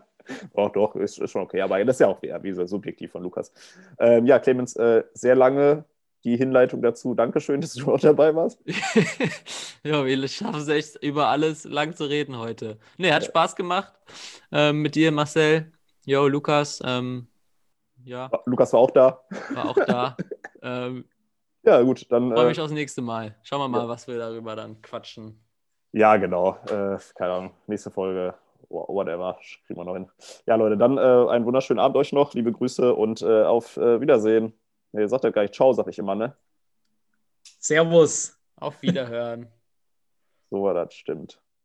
Doch, doch, ist, ist schon okay. Aber das ist ja auch eher wie so subjektiv von Lukas. Ähm, ja, Clemens, äh, sehr lange die Hinleitung dazu. Dankeschön, dass du auch dabei warst. ja, wir schaffen es echt über alles lang zu reden heute. Nee, hat Spaß gemacht ähm, mit dir, Marcel. Jo, Lukas. Ähm, ja, Lukas war auch da. war auch da. ähm, Ja, gut, dann. Freue Äh, mich aufs nächste Mal. Schauen wir mal, Ja. was wir darüber dann quatschen. ja, genau. Äh, keine Ahnung. Nächste Folge. wha- Whatever. Kriegen wir noch hin. Ja, Leute, dann äh, einen wunderschönen Abend euch noch. Liebe Grüße und äh, auf äh, Wiedersehen. Nee, sagt ja gar nicht Ciao, sag ich immer, ne? Servus. Auf Wiederhören. So war das, stimmt.